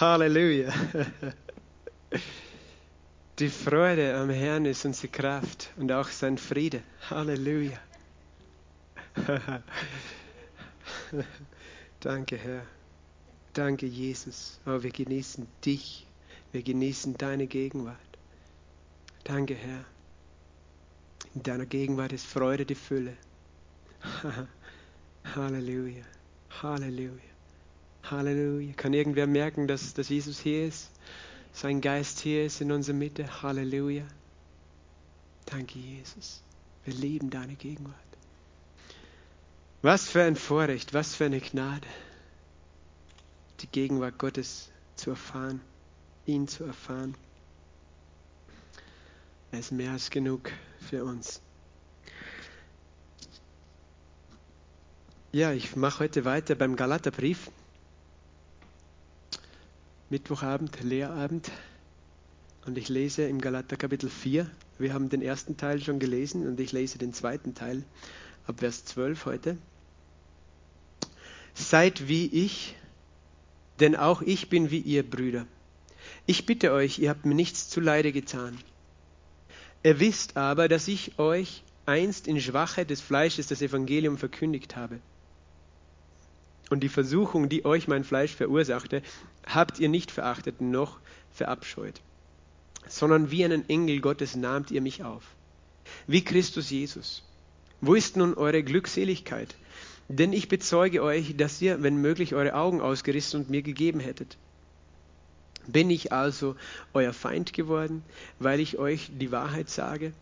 Halleluja. Die Freude am Herrn ist unsere Kraft und auch sein Friede. Halleluja. Danke, Herr. Danke, Jesus. Oh, wir genießen dich. Wir genießen deine Gegenwart. Danke, Herr. In deiner Gegenwart ist Freude die Fülle. Halleluja. Halleluja. Halleluja. Kann irgendwer merken, dass, dass Jesus hier ist? Sein Geist hier ist in unserer Mitte. Halleluja. Danke, Jesus. Wir lieben deine Gegenwart. Was für ein Vorrecht, was für eine Gnade, die Gegenwart Gottes zu erfahren, ihn zu erfahren. Er ist mehr als genug für uns. Ja, ich mache heute weiter beim Galaterbrief. Mittwochabend, Lehrabend. Und ich lese im Galater Kapitel 4. Wir haben den ersten Teil schon gelesen und ich lese den zweiten Teil ab Vers 12 heute. Seid wie ich, denn auch ich bin wie ihr Brüder. Ich bitte euch, ihr habt mir nichts zuleide getan. Ihr wisst aber, dass ich euch einst in Schwachheit des Fleisches das Evangelium verkündigt habe. Und die Versuchung, die euch mein Fleisch verursachte, habt ihr nicht verachtet noch verabscheut, sondern wie einen Engel Gottes nahmt ihr mich auf, wie Christus Jesus. Wo ist nun eure Glückseligkeit? Denn ich bezeuge euch, dass ihr, wenn möglich, eure Augen ausgerissen und mir gegeben hättet. Bin ich also euer Feind geworden, weil ich euch die Wahrheit sage?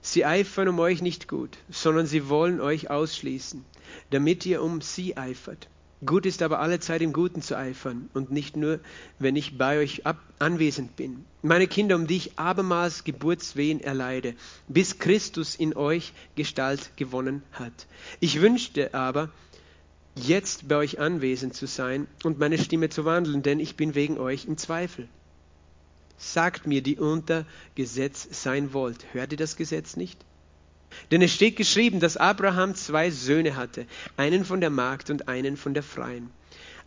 Sie eifern um euch nicht gut, sondern sie wollen euch ausschließen, damit ihr um sie eifert. Gut ist aber alle Zeit im Guten zu eifern und nicht nur, wenn ich bei euch ab anwesend bin. Meine Kinder, um die ich abermals Geburtswehen erleide, bis Christus in euch Gestalt gewonnen hat. Ich wünschte aber, jetzt bei euch anwesend zu sein und meine Stimme zu wandeln, denn ich bin wegen euch im Zweifel. Sagt mir, die unter Gesetz sein wollt. Hört ihr das Gesetz nicht? Denn es steht geschrieben, dass Abraham zwei Söhne hatte, einen von der Magd und einen von der Freien.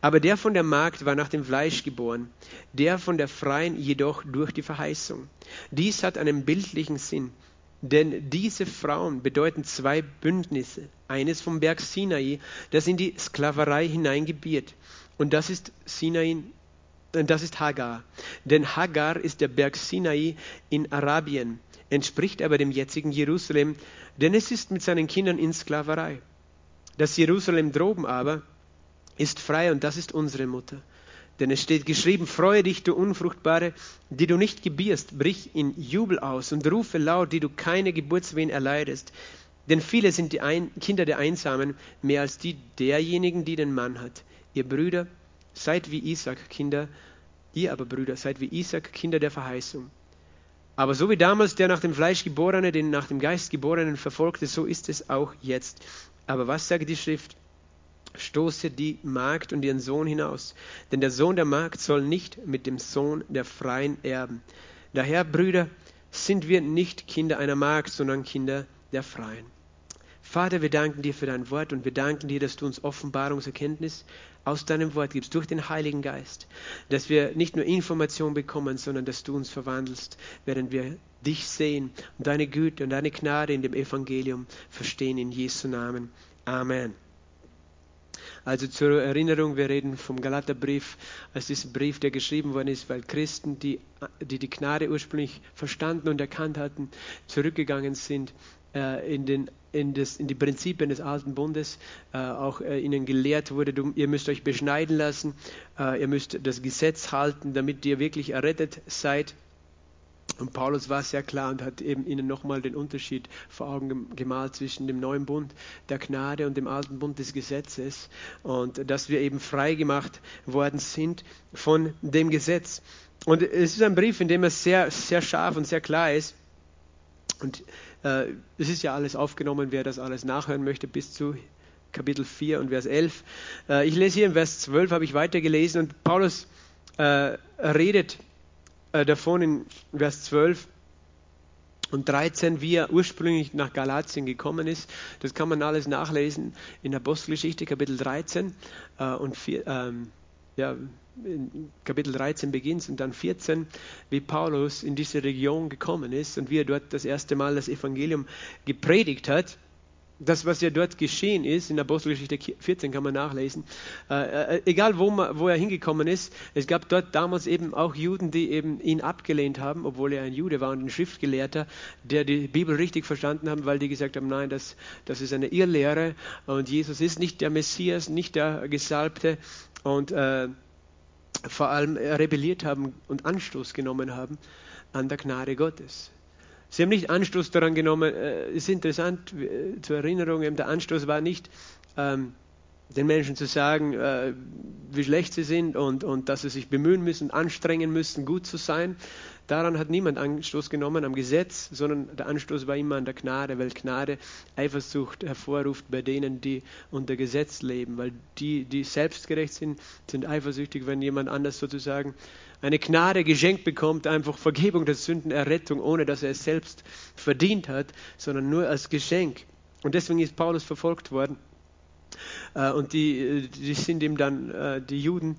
Aber der von der Magd war nach dem Fleisch geboren, der von der Freien jedoch durch die Verheißung. Dies hat einen bildlichen Sinn, denn diese Frauen bedeuten zwei Bündnisse. Eines vom Berg Sinai, das in die Sklaverei hineingebiert. Und das ist Sinai, das ist Hagar. Denn Hagar ist der Berg Sinai in Arabien entspricht aber dem jetzigen Jerusalem, denn es ist mit seinen Kindern in Sklaverei. Das Jerusalem droben aber ist frei und das ist unsere Mutter. Denn es steht geschrieben, freue dich, du Unfruchtbare, die du nicht gebierst, brich in Jubel aus und rufe laut, die du keine Geburtswehen erleidest. Denn viele sind die Ein Kinder der Einsamen, mehr als die derjenigen, die den Mann hat. Ihr Brüder, seid wie Isaac, Kinder, ihr aber Brüder, seid wie Isaac, Kinder der Verheißung. Aber so wie damals der nach dem Fleisch geborene den nach dem Geist geborenen verfolgte, so ist es auch jetzt. Aber was sagt die Schrift? Stoße die Magd und ihren Sohn hinaus, denn der Sohn der Magd soll nicht mit dem Sohn der Freien erben. Daher, Brüder, sind wir nicht Kinder einer Magd, sondern Kinder der Freien. Vater, wir danken dir für dein Wort und wir danken dir, dass du uns Offenbarungserkenntnis aus deinem Wort gibst, durch den Heiligen Geist, dass wir nicht nur Information bekommen, sondern dass du uns verwandelst, während wir dich sehen und deine Güte und deine Gnade in dem Evangelium verstehen in Jesu Namen. Amen. Also zur Erinnerung, wir reden vom Galaterbrief als dieser Brief, der geschrieben worden ist, weil Christen, die die, die Gnade ursprünglich verstanden und erkannt hatten, zurückgegangen sind äh, in, den, in, das, in, die Prinzipien des alten Bundes äh, auch äh, ihnen gelehrt wurde, du, ihr müsst euch beschneiden lassen, äh, ihr müsst das Gesetz halten, damit ihr wirklich errettet seid. Und Paulus war sehr klar und hat eben ihnen nochmal den Unterschied vor Augen gemalt zwischen dem neuen Bund der Gnade und dem alten Bund des Gesetzes und dass wir eben frei gemacht worden sind von dem Gesetz. Und es ist ein Brief, in dem es sehr, sehr scharf und sehr klar ist. Und es ist ja alles aufgenommen, wer das alles nachhören möchte, bis zu Kapitel 4 und Vers 11. Äh, ich lese hier im Vers 12, habe ich weitergelesen und Paulus äh, redet davon in Vers 12 und 13, wie er ursprünglich nach Galatien gekommen ist. Das kann man alles nachlesen in Apostelgeschichte, Kapitel 13 und 4, ähm, ja, Kapitel 13 beginnt und dann 14, wie Paulus in diese Region gekommen ist und wie er dort das erste Mal das Evangelium gepredigt hat das, was ja dort geschehen ist, in Apostelgeschichte 14 kann man nachlesen, äh, äh, egal wo, man, wo er hingekommen ist, es gab dort damals eben auch Juden, die eben ihn abgelehnt haben, obwohl er ein Jude war und ein Schriftgelehrter, der die Bibel richtig verstanden haben, weil die gesagt haben, nein, das, das ist eine Irrlehre und Jesus ist nicht der Messias, nicht der Gesalbte und äh, vor allem rebelliert haben und Anstoß genommen haben an der Gnade Gottes. Sie haben nicht Anstoß daran genommen. Es äh, ist interessant äh, zur Erinnerung, der Anstoß war nicht, ähm, den Menschen zu sagen, äh, wie schlecht sie sind und, und dass sie sich bemühen müssen, anstrengen müssen, gut zu sein. Daran hat niemand Anstoß genommen am Gesetz, sondern der Anstoß war immer an der Gnade, weil Gnade Eifersucht hervorruft bei denen, die unter Gesetz leben, weil die, die selbstgerecht sind, sind eifersüchtig, wenn jemand anders sozusagen eine Gnade geschenkt bekommt, einfach Vergebung der Sünden, Errettung, ohne dass er es selbst verdient hat, sondern nur als Geschenk. Und deswegen ist Paulus verfolgt worden. Äh, und die, die sind ihm dann, äh, die Juden,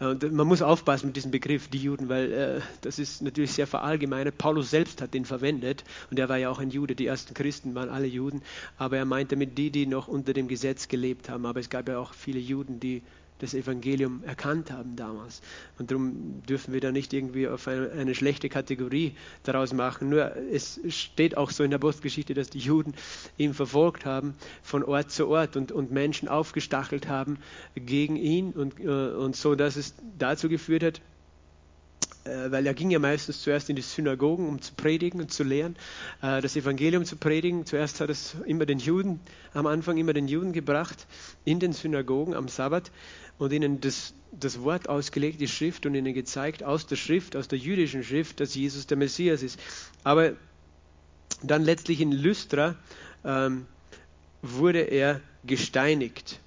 äh, und man muss aufpassen mit diesem Begriff, die Juden, weil das ist natürlich sehr verallgemeinert. Paulus selbst hat den verwendet und er war ja auch ein Jude. Die ersten Christen waren alle Juden, aber er meinte damit die, die noch unter dem Gesetz gelebt haben. Aber es gab ja auch viele Juden, die das Evangelium erkannt haben damals. Und darum dürfen wir da nicht irgendwie auf eine, eine, schlechte Kategorie daraus machen. Nur es steht auch so in der Postgeschichte, dass die Juden ihn verfolgt haben von Ort zu Ort und, und Menschen aufgestachelt haben gegen ihn und, äh, und so, dass es dazu geführt hat, weil er ging ja meistens zuerst in die Synagogen, um zu predigen und zu lehren, äh, das Evangelium zu predigen. Zuerst hat es immer den Juden, am Anfang immer den Juden gebracht, in den Synagogen am Sabbat und ihnen das, das Wort ausgelegt, die Schrift, und ihnen gezeigt aus der Schrift, aus der jüdischen Schrift, dass Jesus der Messias ist. Aber dann letztlich in Lystra ähm, wurde er gesteinigt.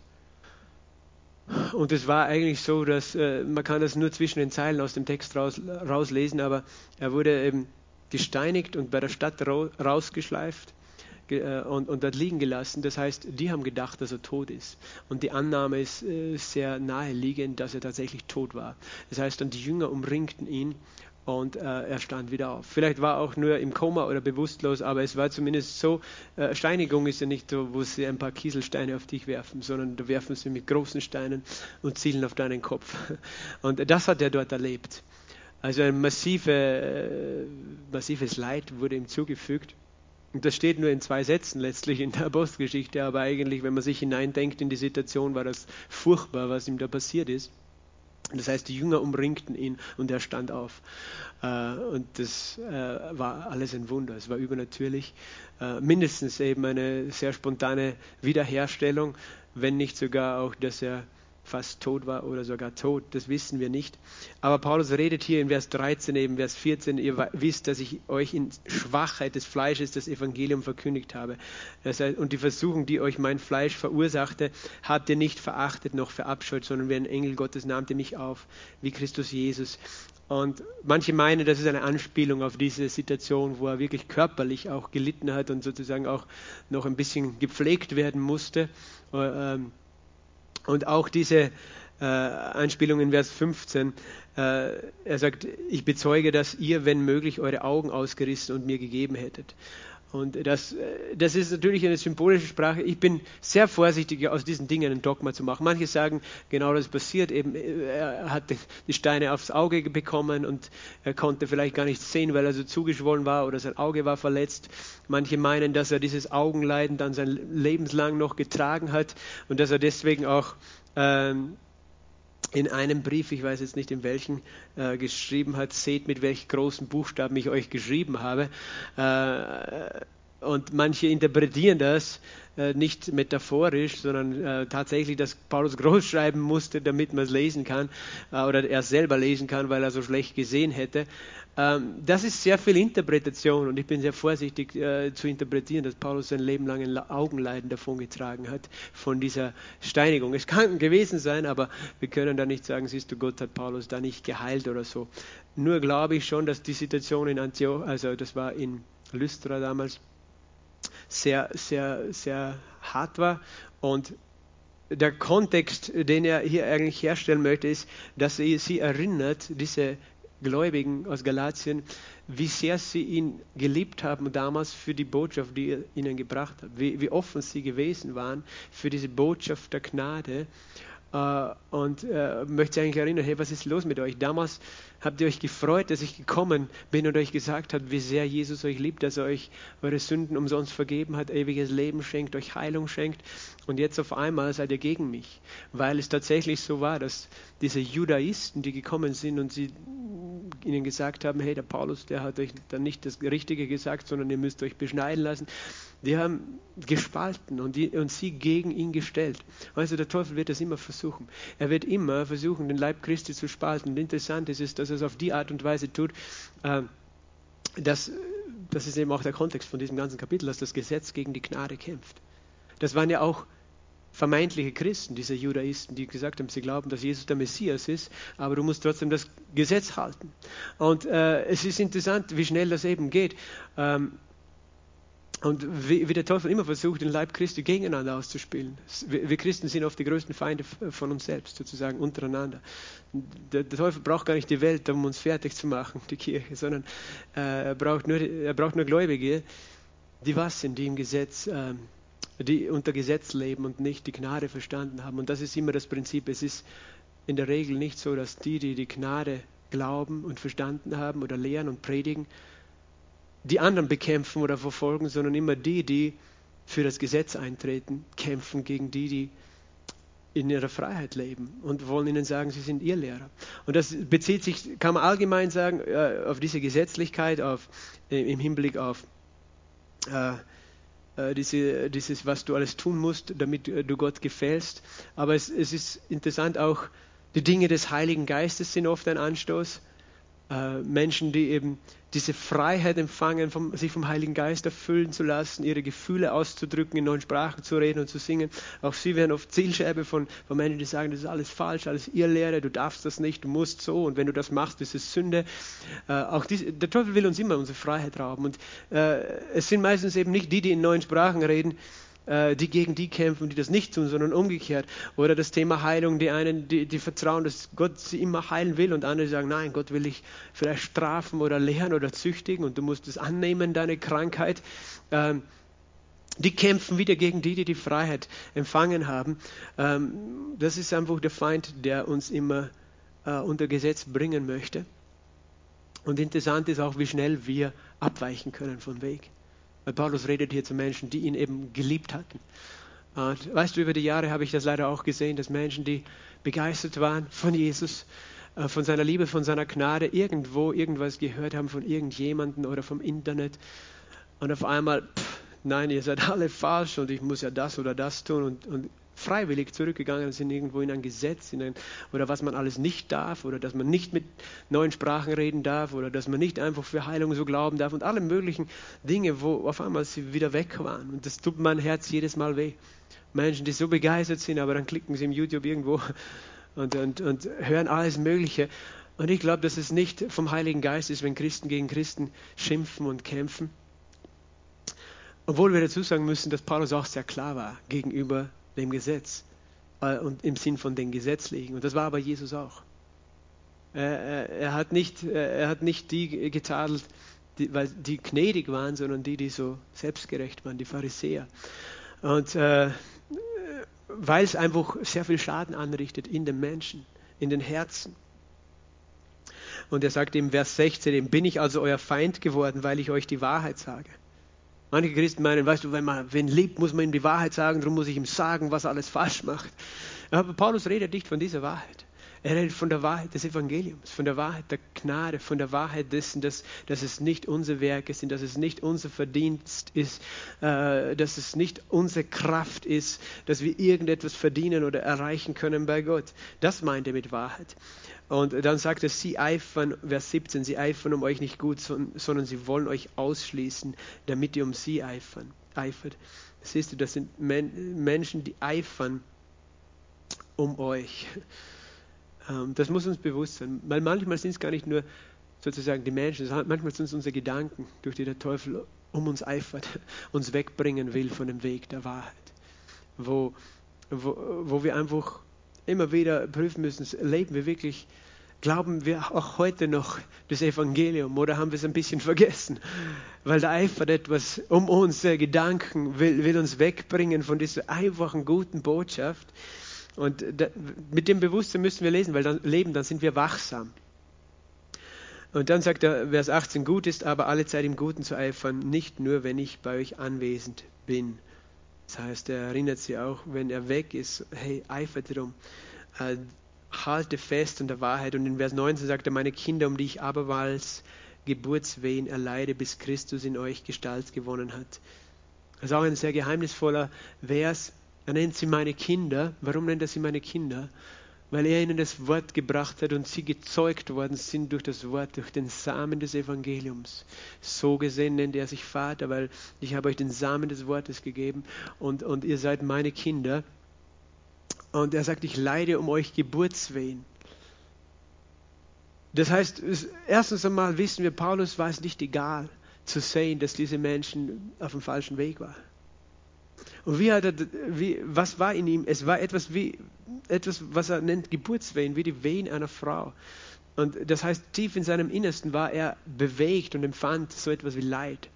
Und es war eigentlich so, dass äh, man kann das nur zwischen den Zeilen aus dem Text raus, rauslesen, aber er wurde eben gesteinigt und bei der Stadt rausgeschleift äh, und, und dort liegen gelassen. Das heißt, die haben gedacht, dass er tot ist. Und die Annahme ist äh, sehr naheliegend, dass er tatsächlich tot war. Das heißt, dann die Jünger umringten ihn und äh, er stand wieder auf. Vielleicht war er auch nur im Koma oder bewusstlos, aber es war zumindest so, äh, Steinigung ist ja nicht so, wo sie ein paar Kieselsteine auf dich werfen, sondern da werfen sie mit großen Steinen und zielen auf deinen Kopf. Und das hat er dort erlebt. Also ein massive, äh, massives Leid wurde ihm zugefügt. Und das steht nur in zwei Sätzen letztlich in der Apostelgeschichte, aber eigentlich, wenn man sich hineindenkt in die Situation, war das furchtbar, was ihm da passiert ist. Das heißt, die Jünger umringten ihn und er stand auf. Äh, und das äh, war alles ein Wunder. Es war übernatürlich. Äh, mindestens eben eine sehr spontane Wiederherstellung, wenn nicht sogar auch, dass er fast tot war oder sogar tot, das wissen wir nicht. Aber Paulus redet hier in Vers 13, eben Vers 14, ihr wisst, dass ich euch in Schwachheit des Fleisches das Evangelium verkündigt habe. Das heißt, und die Versuchung, die euch mein Fleisch verursachte, habt ihr nicht verachtet noch verabscheut, sondern wie ein Engel Gottes nahmt ihr mich auf, wie Christus Jesus. Und manche meinen, das ist eine Anspielung auf diese Situation, wo er wirklich körperlich auch gelitten hat und sozusagen auch noch ein bisschen gepflegt werden musste. Ähm, und auch diese äh, Anspielung in Vers 15, äh, er sagt, ich bezeuge, dass ihr, wenn möglich, eure Augen ausgerissen und mir gegeben hättet. Und das, äh, das ist natürlich eine symbolische Sprache. Ich bin sehr vorsichtig, aus diesen Dingen ein Dogma zu machen. Manche sagen, genau das passiert. Eben, er hat die Steine aufs Auge bekommen und er konnte vielleicht gar nichts sehen, weil er so zugeschwollen war oder sein Auge war verletzt. Manche meinen, dass er dieses Augenleiden dann sein Lebenslang noch getragen hat und dass er deswegen auch ähm, in einem Brief, ich weiß jetzt nicht in welchen, äh, geschrieben hat, seht mit welchen großen Buchstaben ich euch geschrieben habe. Äh, und manche interpretieren das äh, nicht metaphorisch, sondern äh, tatsächlich, dass Paulus groß schreiben musste, damit man es lesen kann äh, oder er selber lesen kann, weil er so schlecht gesehen hätte. Ähm, das ist sehr viel Interpretation und ich bin sehr vorsichtig äh, zu interpretieren, dass Paulus sein Leben lang ein Augenleiden davongetragen hat von dieser Steinigung. Es kann gewesen sein, aber wir können da nicht sagen, siehst du, Gott hat Paulus da nicht geheilt oder so. Nur glaube ich schon, dass die Situation in Antioch, also das war in Lystra damals, sehr, sehr, sehr hart war und der Kontext, den er hier eigentlich herstellen möchte, ist, dass er sie erinnert, diese Gläubigen aus Galatien, wie sehr sie ihn geliebt haben damals für die Botschaft, die er ihnen gebracht hat, wie, wie offen sie gewesen waren für diese Botschaft der Gnade. Äh, und äh, möchte eigentlich erinnern, hey, was ist los mit euch? Damals habt ihr euch gefreut, dass ich gekommen bin und euch gesagt habe, wie sehr Jesus euch liebt, dass er euch eure Sünden umsonst vergeben hat, ewiges Leben schenkt, euch Heilung schenkt. Und jetzt auf einmal seid ihr gegen mich, weil es tatsächlich so war, dass diese Judaisten, die gekommen sind und sie ihnen gesagt haben, hey, der Paulus, der hat euch dann nicht das Richtige gesagt, sondern ihr müsst euch beschneiden lassen. Die haben gespalten und, die, und sie gegen ihn gestellt. Also der Teufel wird das immer versuchen. Er wird immer versuchen, den Leib Christi zu spalten. Und interessant ist es, dass er es auf die Art und Weise tut, äh, dass, das ist eben auch der Kontext von diesem ganzen Kapitel, dass das Gesetz gegen die Gnade kämpft. Das waren ja auch vermeintliche Christen, diese Judaisten, die gesagt haben, sie glauben, dass Jesus der Messias ist, aber du musst trotzdem das Gesetz halten. Und äh, es ist interessant, wie schnell das eben geht. Ähm, und wie, der Teufel immer versucht, den Leib Christi gegeneinander auszuspielen. Wir, Christen sind oft die größten Feinde von uns selbst, sozusagen untereinander. Der, Teufel braucht gar nicht die Welt, um uns fertig zu machen, die Kirche, sondern äh, er, braucht nur, er braucht nur Gläubige, die was sind, die im Gesetz äh, die unter Gesetz leben und nicht die Gnade verstanden haben. Und das ist immer das Prinzip. Es ist in der Regel nicht so, dass die, die die Gnade glauben und verstanden haben oder lehren und predigen, die anderen bekämpfen oder verfolgen, sondern immer die, die für das Gesetz eintreten, kämpfen gegen die, die in ihrer Freiheit leben und wollen ihnen sagen, sie sind ihr Lehrer. Und das bezieht sich, kann man allgemein sagen, äh, auf diese Gesetzlichkeit, auf, äh, im Hinblick auf äh, äh, diese, dieses, was du alles tun musst, damit du Gott gefällst. Aber es, es ist interessant auch, die Dinge des Heiligen Geistes sind oft ein Anstoß. Äh, Menschen, die eben diese Freiheit empfangen, vom, sich vom Heiligen Geist erfüllen zu lassen, ihre Gefühle auszudrücken, in neuen Sprachen zu reden und zu singen. Auch sie werden oft Zielscheibe von, von Menschen, die sagen, das ist alles falsch, alles Irrlehre, du darfst das nicht, du musst so und wenn du das machst, ist es Sünde. Äh, auch dies, der Teufel will uns immer unsere Freiheit rauben und äh, es sind meistens eben nicht die, die in neuen Sprachen reden, die gegen die kämpfen, die das nicht tun, sondern umgekehrt. Oder das Thema Heilung, die einen, die, die vertrauen, dass Gott sie immer heilen will und andere sagen, nein, Gott will dich vielleicht strafen oder lehren oder züchtigen und du musst es annehmen, deine Krankheit. Ähm, die kämpfen wieder gegen die, die die Freiheit empfangen haben. Ähm, das ist einfach der Feind, der uns immer äh, unter Gesetz bringen möchte. Und interessant ist auch, wie schnell wir abweichen können vom Weg. Weil Paulus redet hier zu Menschen, die ihn eben geliebt hatten. Und weißt du, über die Jahre habe ich das leider auch gesehen, dass Menschen, die begeistert waren von Jesus, äh, von seiner Liebe, von seiner Gnade, irgendwo irgendwas gehört haben von irgendjemandem oder vom Internet und auf einmal, pff, nein, ihr seid alle falsch und ich muss ja das oder das tun und, und freiwillig zurückgegangen sind irgendwo in ein Gesetz in ein, oder was man alles nicht darf oder dass man nicht mit neuen Sprachen reden darf oder dass man nicht einfach für Heilung so glauben darf und alle möglichen Dinge, wo auf einmal sie wieder weg waren. Und das tut mein Herz jedes Mal weh. Menschen, die so begeistert sind, aber dann klicken sie im YouTube irgendwo und, und, und hören alles Mögliche. Und ich glaube, dass es nicht vom Heiligen Geist ist, wenn Christen gegen Christen schimpfen und kämpfen. Obwohl wir dazu sagen müssen, dass Paulus auch sehr klar war gegenüber dem Gesetz äh, und im Sinn von den Gesetzlichen. Und das war aber Jesus auch. Er, er, hat, nicht, er hat nicht die getadelt, die, weil die gnädig waren, sondern die, die so selbstgerecht waren, die Pharisäer. Und äh, weil es einfach sehr viel Schaden anrichtet in den Menschen, in den Herzen. Und er sagt im Vers 16, bin ich also euer Feind geworden, weil ich euch die Wahrheit sage. Manche Christen meinen, weißt du, wenn man wen liebt, muss man ihm die Wahrheit sagen, darum muss ich ihm sagen, was er alles falsch macht. Aber Paulus redet nicht von dieser Wahrheit. Er redet von der Wahrheit des Evangeliums, von der Wahrheit der Gnade, von der Wahrheit dessen, dass, dass es nicht unsere Werke sind, dass es nicht unser Verdienst ist, äh, dass es nicht unsere Kraft ist, dass wir irgendetwas verdienen oder erreichen können bei Gott. Das meint er mit Wahrheit. Und dann sagt er, sie eifern, Vers 17, sie eifern um euch nicht gut, sondern sie wollen euch ausschließen, damit ihr um sie eifern, eifert. Siehst du, das sind Men Menschen, die eifern um euch. Ähm, das muss uns bewusst sein, weil manchmal sind es gar nicht nur sozusagen die Menschen, manchmal sind es unsere Gedanken, durch die der Teufel um uns eifert, uns wegbringen will von dem Weg der Wahrheit, wo wo, wo wir einfach immer wieder prüfen müssen, leben wir wirklich, glauben wir auch heute noch das Evangelium oder haben wir es ein bisschen vergessen? Weil da eifert etwas um unsere Gedanken, will, will uns wegbringen von dieser einfachen, guten Botschaft. Und mit dem Bewusstsein müssen wir lesen, weil dann leben, dann sind wir wachsam. Und dann sagt er, Vers 18, gut ist aber alle Zeit im Guten zu eifern, nicht nur, wenn ich bei euch anwesend bin. Das heißt, er erinnert sie auch, wenn er weg ist, hey, eifert darum, äh, halte fest an der Wahrheit. Und in Vers 19 sagt er, meine Kinder, um die ich abermals Geburtswehen erleide, bis Christus in euch Gestalt gewonnen hat. Das ist auch ein sehr geheimnisvoller Vers. Er nennt sie meine Kinder. Warum nennt er sie meine Kinder? weil er ihnen das Wort gebracht hat und sie gezeugt worden sind durch das Wort, durch den Samen des Evangeliums. So gesehen nennt er sich Vater, weil ich habe euch den Samen des Wortes gegeben und, und ihr seid meine Kinder. Und er sagt, ich leide um euch Geburtswehen. Das heißt, erstens einmal wissen wir, Paulus war es nicht egal zu sehen, dass diese Menschen auf dem falschen Weg waren. Und wie hat er, wie, was war in ihm? Es war etwas wie, etwas, was er nennt Geburtswehen, wie die Wehen einer Frau. Und das heißt, tief in seinem Innersten war er bewegt und empfand so etwas wie Leid.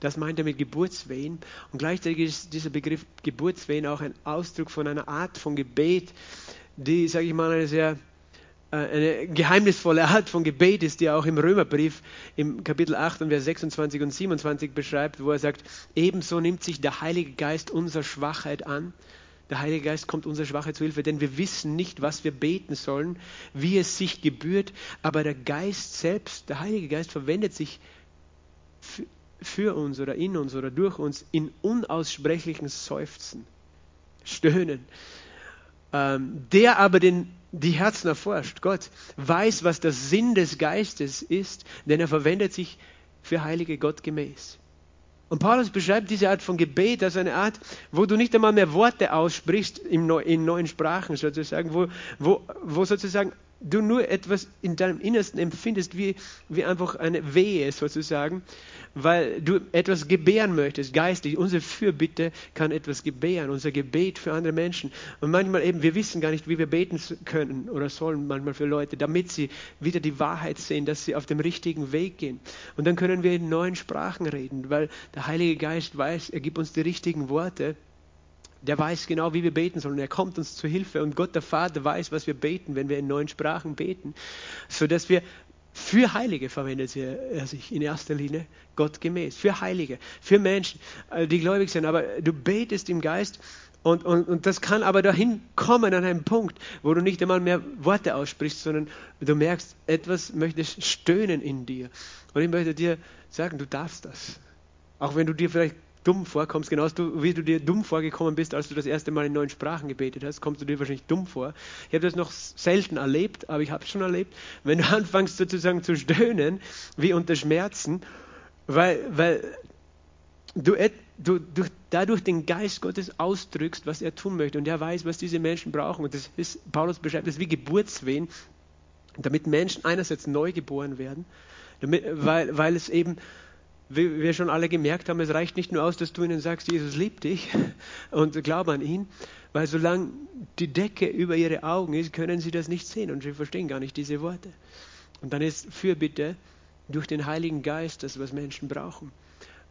Das meint er mit Geburtswehen. Und gleichzeitig ist dieser Begriff Geburtswehen auch ein Ausdruck von einer Art von Gebet, die, sage ich mal, eine sehr eine geheimnisvolle Art von Gebet ist, die er auch im Römerbrief im Kapitel 8 und Vers 26 und 27 beschreibt, wo er sagt, ebenso nimmt sich der Heilige Geist unserer Schwachheit an. Der Heilige Geist kommt unserer Schwachheit zu Hilfe, denn wir wissen nicht, was wir beten sollen, wie es sich gebührt, aber der Geist selbst, der Heilige Geist verwendet sich für uns oder in uns oder durch uns in unaussprechlichen Seufzen, Stöhnen. Ähm, der aber den die Herzen erforscht. Gott weiß, was der Sinn des Geistes ist, denn er verwendet sich für Heilige Gott gemäß. Und Paulus beschreibt diese Art von Gebet als eine Art, wo du nicht einmal mehr Worte aussprichst in neuen Sprachen sozusagen, wo, wo, wo sozusagen du nur etwas in deinem Innersten empfindest, wie, wie einfach eine Wehe sozusagen, weil du etwas gebären möchtest, geistig. Unsere Fürbitte kann etwas gebären, unser Gebet für andere Menschen. Und manchmal eben, wir wissen gar nicht, wie wir beten können oder sollen manchmal für Leute, damit sie wieder die Wahrheit sehen, dass sie auf dem richtigen Weg gehen. Und dann können wir in neuen Sprachen reden, weil der Heilige Geist weiß, er gibt uns die richtigen Worte der weiß genau, wie wir beten sollen. Er kommt uns zu Hilfe und Gott der Vater weiß, was wir beten, wenn wir in neuen Sprachen beten, sodass wir für Heilige verwendet er sich in erster Linie Gott gemäß. Für Heilige, für Menschen, äh, die gläubig sind. Aber du betest im Geist und, und, und das kann aber dahin kommen an einem Punkt, wo du nicht einmal mehr Worte aussprichst, sondern du merkst, etwas möchte stöhnen in dir. Und ich möchte dir sagen, du darfst das. Auch wenn du dir vielleicht dumm vorkommst, genauso wie du dir dumm vorgekommen bist, als du das erste Mal in neuen Sprachen gebetet hast, kommst du dir wahrscheinlich dumm vor. Ich habe das noch selten erlebt, aber ich habe es schon erlebt, wenn du anfängst sozusagen zu stöhnen, wie unter Schmerzen, weil, weil du, du durch, dadurch den Geist Gottes ausdrückst, was er tun möchte. Und er weiß, was diese Menschen brauchen. Und das ist, Paulus beschreibt das wie Geburtswehen, damit Menschen einerseits neu geboren werden, damit, weil, weil es eben wie wir schon alle gemerkt haben, es reicht nicht nur aus, dass du ihnen sagst, Jesus liebt dich und glaub an ihn, weil solange die Decke über ihre Augen ist, können sie das nicht sehen und sie verstehen gar nicht diese Worte. Und dann ist Fürbitte durch den Heiligen Geist das, was Menschen brauchen.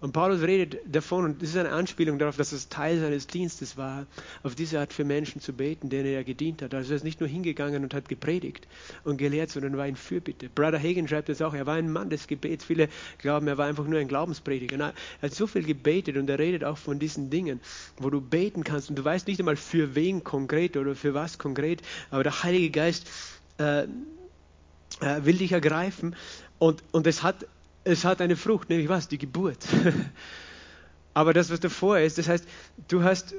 Und Paulus redet davon, und das ist eine Anspielung darauf, dass es Teil seines Dienstes war, auf diese Art für Menschen zu beten, denen er gedient hat. Also er ist nicht nur hingegangen und hat gepredigt und gelehrt, sondern war in Fürbitte. Brother Hagen schreibt das auch, er war ein Mann des Gebets. Viele glauben, er war einfach nur ein Glaubensprediger. Er hat so viel gebetet und er redet auch von diesen Dingen, wo du beten kannst und du weißt nicht einmal für wen konkret oder für was konkret, aber der Heilige Geist äh, äh will dich ergreifen und, und es hat es hat eine Frucht, nämlich was? Die Geburt. Aber das, was davor ist, das heißt, du hast,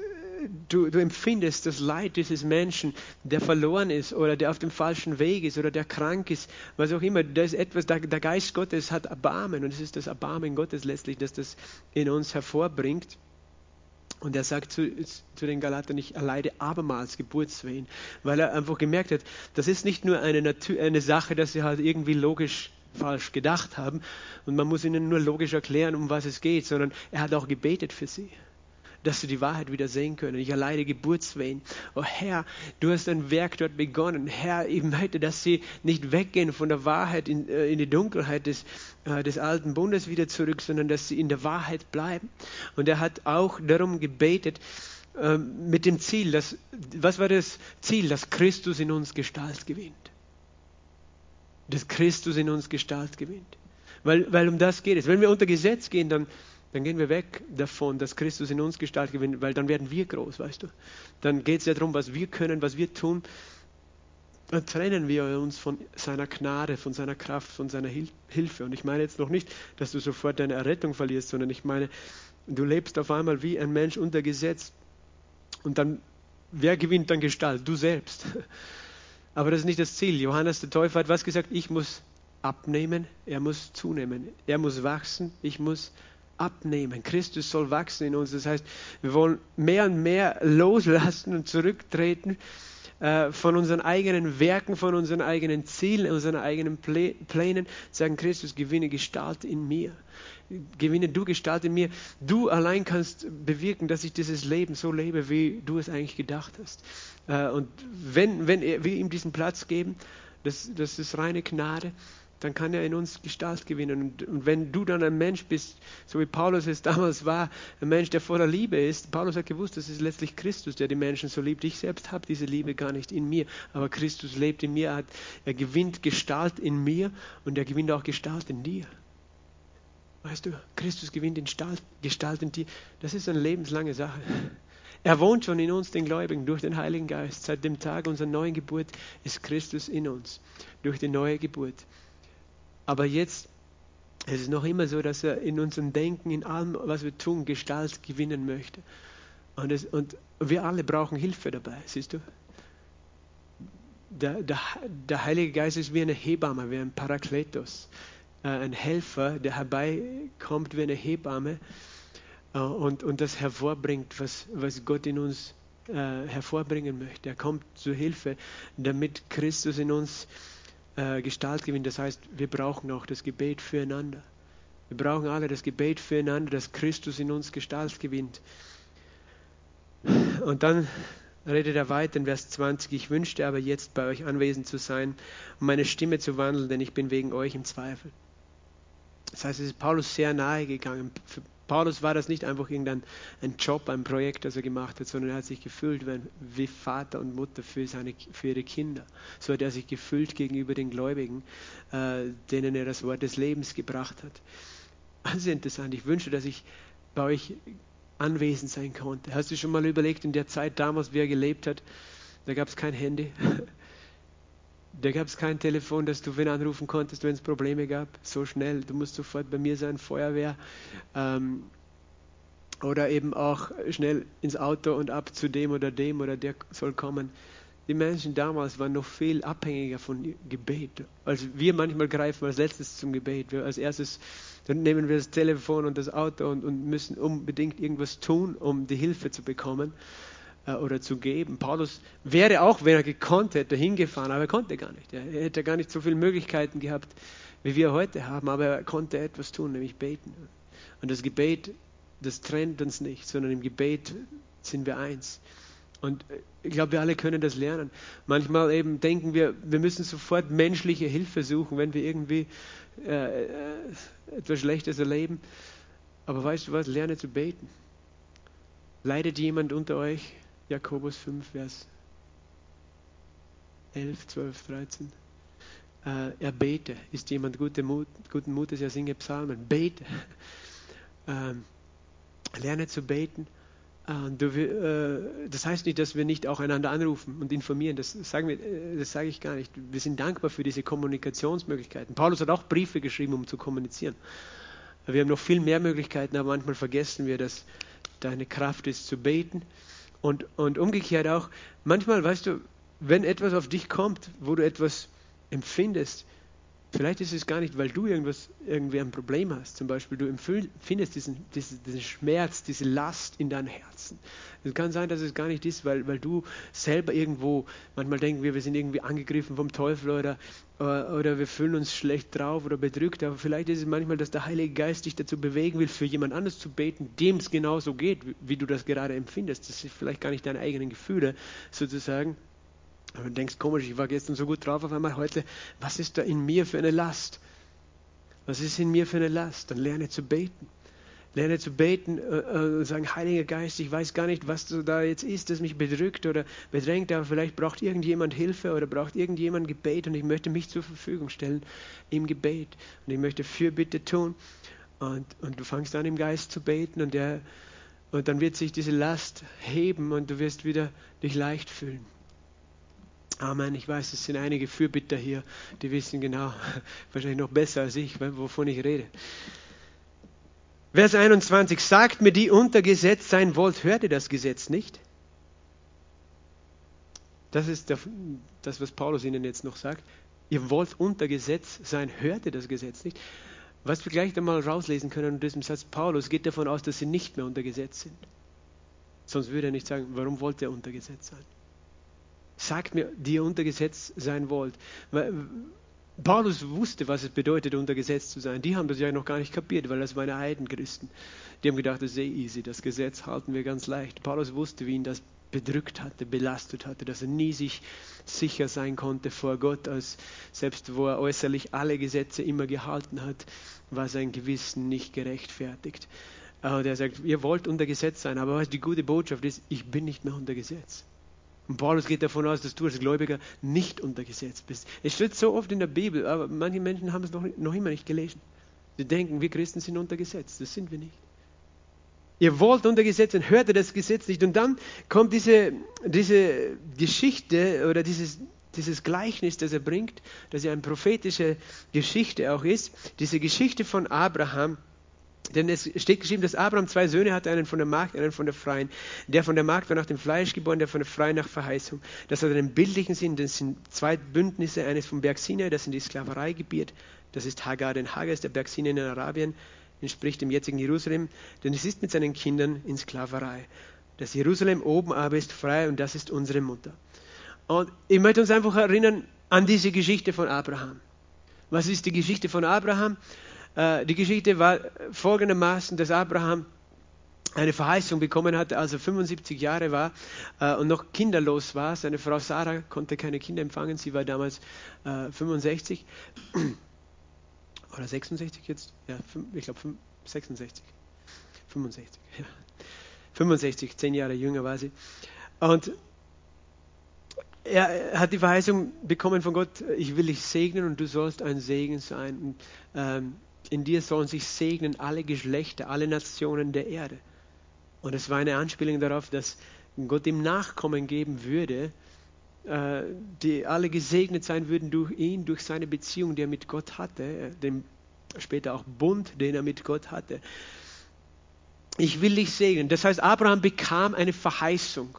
du, du empfindest das Leid dieses Menschen, der verloren ist oder der auf dem falschen Weg ist oder der krank ist, was auch immer. Da ist etwas, der, der Geist Gottes hat Erbarmen und es ist das Erbarmen Gottes letztlich, das das in uns hervorbringt. Und er sagt zu, zu, den Galatern, ich erleide abermals Geburtswehen, weil er einfach gemerkt hat, das ist nicht nur eine, Natur, eine Sache, dass sie halt irgendwie logisch falsch gedacht haben und man muss ihnen nur logisch erklären, um was es geht, sondern er hat auch gebetet für sie. dass sie die Wahrheit wieder sehen können. Ich erleide Geburtswehen. Oh Herr, du hast ein Werk dort begonnen. Herr, ich möchte, dass sie nicht weggehen von der Wahrheit in, äh, in die Dunkelheit des, äh, des alten Bundes wieder zurück, sondern dass sie in der Wahrheit bleiben. Und er hat auch darum gebetet, äh, mit dem Ziel, dass, was war das Ziel, dass Christus in uns Gestalt gewinnt. Dass Christus in uns Gestalt gewinnt. Weil, weil um das geht es. Wenn wir unter Gesetz gehen, dann, dann gehen wir weg davon, dass Christus in uns Gestalt gewinnt, weil dann werden wir groß, weißt du. Dann geht es ja darum, was wir können, was wir tun. Dann trennen wir uns von seiner Gnade, von seiner Kraft, von seiner Hil Hilfe. Und ich meine jetzt noch nicht, dass du sofort deine Errettung verlierst, sondern ich meine, du lebst auf einmal wie ein Mensch unter Gesetz. Und dann, wer gewinnt dann Gestalt? Du selbst. Aber das ist nicht das Ziel. Johannes der Täufer hat was gesagt? Ich muss abnehmen, er muss zunehmen. Er muss wachsen, ich muss abnehmen. Christus soll wachsen in uns. Das heißt, wir wollen mehr und mehr loslassen und zurücktreten äh, von unseren eigenen Werken, von unseren eigenen Zielen, unseren eigenen Plänen. Sagen, Christus, gewinne Gestalt in mir. Gewinne du Gestalt in mir. Du allein kannst bewirken, dass ich dieses Leben so lebe, wie du es eigentlich gedacht hast. Äh, und wenn, wenn wir ihm diesen Platz geben, das, das ist reine Gnade, dann kann er in uns Gestalt gewinnen. Und, und, wenn du dann ein Mensch bist, so wie Paulus es damals war, ein Mensch, der voller Liebe ist, Paulus hat gewusst, das ist letztlich Christus, der die Menschen so liebt. Ich selbst habe diese Liebe gar nicht in mir, aber Christus lebt in mir, er, hat, er gewinnt Gestalt in mir und er gewinnt auch Gestalt in dir. Weißt du, Christus gewinnt Gestalt, Gestalt in dir. Das ist eine lebenslange Sache. Er wohnt schon in uns, den Gläubigen, durch den Heiligen Geist. Seit dem Tag unserer neuen Geburt ist Christus in uns, durch die neue Geburt. Aber jetzt ist es noch immer so, dass er in unserem Denken, in allem, was wir tun, Gestalt gewinnen möchte. Und, es, und wir alle brauchen Hilfe dabei, siehst du? Der, der, der Heilige Geist ist wie eine Hebamme, wie ein Parakletos, äh, ein Helfer, der herbeikommt wie eine Hebamme äh, und, und das hervorbringt, was, was Gott in uns äh, hervorbringen möchte. Er kommt zur Hilfe, damit Christus in uns äh, Gestalt gewinnt. Das heißt, wir brauchen auch das Gebet füreinander. Wir brauchen alle das Gebet füreinander, dass Christus in uns Gestalt gewinnt. Und dann redet er weiter in Vers 20. Ich wünschte aber jetzt bei euch anwesend zu sein, um meine Stimme zu wandeln, denn ich bin wegen euch im Zweifel. Das heißt, es ist Paulus sehr nahe gegangen. Paulus war das nicht einfach irgendein ein Job, ein Projekt, das er gemacht hat, sondern er hat sich gefühlt wie Vater und Mutter für, seine, für ihre Kinder. So hat er sich gefühlt gegenüber den Gläubigen, äh, denen er das Wort des Lebens gebracht hat. Also interessant. Ich wünsche, dass ich bei euch anwesend sein konnte. Hast du schon mal überlegt, in der Zeit damals, wie er gelebt hat, da gab es kein Handy. Da gab es kein Telefon, dass du wen anrufen konntest, wenn es Probleme gab. So schnell. Du musst sofort bei mir sein, Feuerwehr. Ähm, oder eben auch schnell ins Auto und ab zu dem oder dem oder der soll kommen. Die Menschen damals waren noch viel abhängiger von Gebet. Also wir manchmal greifen als letztes zum Gebet. Wir als erstes dann nehmen wir das Telefon und das Auto und, und müssen unbedingt irgendwas tun, um die Hilfe zu bekommen oder zu geben. Paulus wäre auch, wenn er gekonnt hätte, hingefahren, aber er konnte gar nicht. Er hätte gar nicht so viele Möglichkeiten gehabt, wie wir heute haben, aber er konnte etwas tun, nämlich beten. Und das Gebet, das trennt uns nicht, sondern im Gebet sind wir eins. Und ich glaube, wir alle können das lernen. Manchmal eben denken wir, wir müssen sofort menschliche Hilfe suchen, wenn wir irgendwie äh, äh etwas Schlechtes erleben. Aber weißt du was? Lerne zu beten. Leidet jemand unter euch? Jakobus 5, Vers 11, 12, 13. Äh, er bete. Ist jemand gute Mut, guten Mutes, er singe Psalmen. Bete. Ähm, lerne zu beten. Äh, du, äh, das heißt nicht, dass wir nicht auch einander anrufen und informieren. Das, sagen wir, äh, das sage ich gar nicht. Wir sind dankbar für diese Kommunikationsmöglichkeiten. Paulus hat auch Briefe geschrieben, um zu kommunizieren. Wir haben noch viel mehr Möglichkeiten, aber manchmal vergessen wir, dass deine Kraft ist zu beten und, und umgekehrt auch, manchmal weißt du, wenn etwas auf dich kommt, wo du etwas empfindest, Vielleicht ist es gar nicht, weil du irgendwas, irgendwie ein Problem hast. Zum Beispiel, du empfindest diesen, diesen, diesen Schmerz, diese Last in deinem Herzen. Es kann sein, dass es gar nicht ist, weil, weil du selber irgendwo, manchmal denken wir, wir sind irgendwie angegriffen vom Teufel oder, oder wir fühlen uns schlecht drauf oder bedrückt. Aber vielleicht ist es manchmal, dass der Heilige Geist dich dazu bewegen will, für jemand anderes zu beten, dem es genauso geht, wie du das gerade empfindest. Das sind vielleicht gar nicht deine eigenen Gefühle sozusagen. Aber du denkst, komisch, ich war gestern so gut drauf, auf einmal heute, was ist da in mir für eine Last? Was ist in mir für eine Last? Dann lerne zu beten. Lerne zu beten äh, äh, und sagen, Heiliger Geist, ich weiß gar nicht, was da jetzt ist, das mich bedrückt oder bedrängt, aber vielleicht braucht irgendjemand Hilfe oder braucht irgendjemand Gebet und ich möchte mich zur Verfügung stellen im Gebet. Und ich möchte Fürbitte tun. Und, und du fangst an, im Geist zu beten und, der, und dann wird sich diese Last heben und du wirst wieder dich leicht fühlen. Amen. Ich weiß, es sind einige Fürbitter hier, die wissen genau, wahrscheinlich noch besser als ich, wovon ich rede. Vers 21. Sagt mir, die unter Gesetz sein wollt, hört ihr das Gesetz nicht? Das ist das, was Paulus ihnen jetzt noch sagt. Ihr wollt unter Gesetz sein, hört ihr das Gesetz nicht? Was wir gleich einmal rauslesen können in diesem Satz, Paulus geht davon aus, dass sie nicht mehr unter Gesetz sind. Sonst würde er nicht sagen, warum wollt ihr unter Gesetz sein? Sagt mir, die ihr unter Gesetz sein wollt. Paulus wusste, was es bedeutet, unter Gesetz zu sein. Die haben das ja noch gar nicht kapiert, weil das waren Heidenchristen. Die haben gedacht, das ist eh easy, das Gesetz halten wir ganz leicht. Paulus wusste, wie ihn das bedrückt hatte, belastet hatte, dass er nie sich sicher sein konnte vor Gott, als selbst wo er äußerlich alle Gesetze immer gehalten hat, war sein Gewissen nicht gerechtfertigt. Und er sagt, ihr wollt unter Gesetz sein, aber was die gute Botschaft ist, ich bin nicht mehr unter Gesetz. Und Paulus geht davon aus, dass du als Gläubiger nicht unter Gesetz bist. Es steht so oft in der Bibel, aber manche Menschen haben es noch, noch immer nicht gelesen. Sie denken, wir Christen sind unter Gesetz. Das sind wir nicht. Ihr wollt unter Gesetz und hört das Gesetz nicht. Und dann kommt diese, diese Geschichte oder dieses, dieses Gleichnis, das er bringt, das ja eine prophetische Geschichte auch ist. Diese Geschichte von Abraham denn es steht geschrieben, dass Abraham zwei Söhne hatte, einen von der Magd, einen von der Freien. Der von der Magd war nach dem Fleisch geboren, der von der Freien nach Verheißung. Das hat einen bildlichen Sinn, das sind zwei Bündnisse, eines vom Berg Sinai, das sind die Sklavereigebiet, das ist Hagar, denn Hagar ist der Berg Sinai in Arabien, entspricht dem jetzigen Jerusalem, denn es ist mit seinen Kindern in Sklaverei. Das Jerusalem oben aber ist frei und das ist unsere Mutter. Und ich möchte uns einfach erinnern an diese Geschichte von Abraham. Was ist die Geschichte von Abraham? Äh, die Geschichte war folgendermaßen, dass Abraham eine Verheißung bekommen hatte, als er 75 Jahre war äh, und noch kinderlos war. Seine Frau Sarah konnte keine Kinder empfangen, sie war damals äh, 65 oder 66 jetzt, ja, ich glaube 66, 65, ja. 65, zehn Jahre jünger war sie. Und er hat die Verheißung bekommen von Gott, ich will dich segnen und du sollst ein Segen sein. Und, ähm, in dir sollen sich segnen alle Geschlechter, alle Nationen der Erde. Und es war eine Anspielung darauf, dass Gott ihm Nachkommen geben würde, äh, die alle gesegnet sein würden durch ihn, durch seine Beziehung, die er mit Gott hatte, äh, dem später auch Bund, den er mit Gott hatte. Ich will dich segnen. Das heißt, Abraham bekam eine Verheißung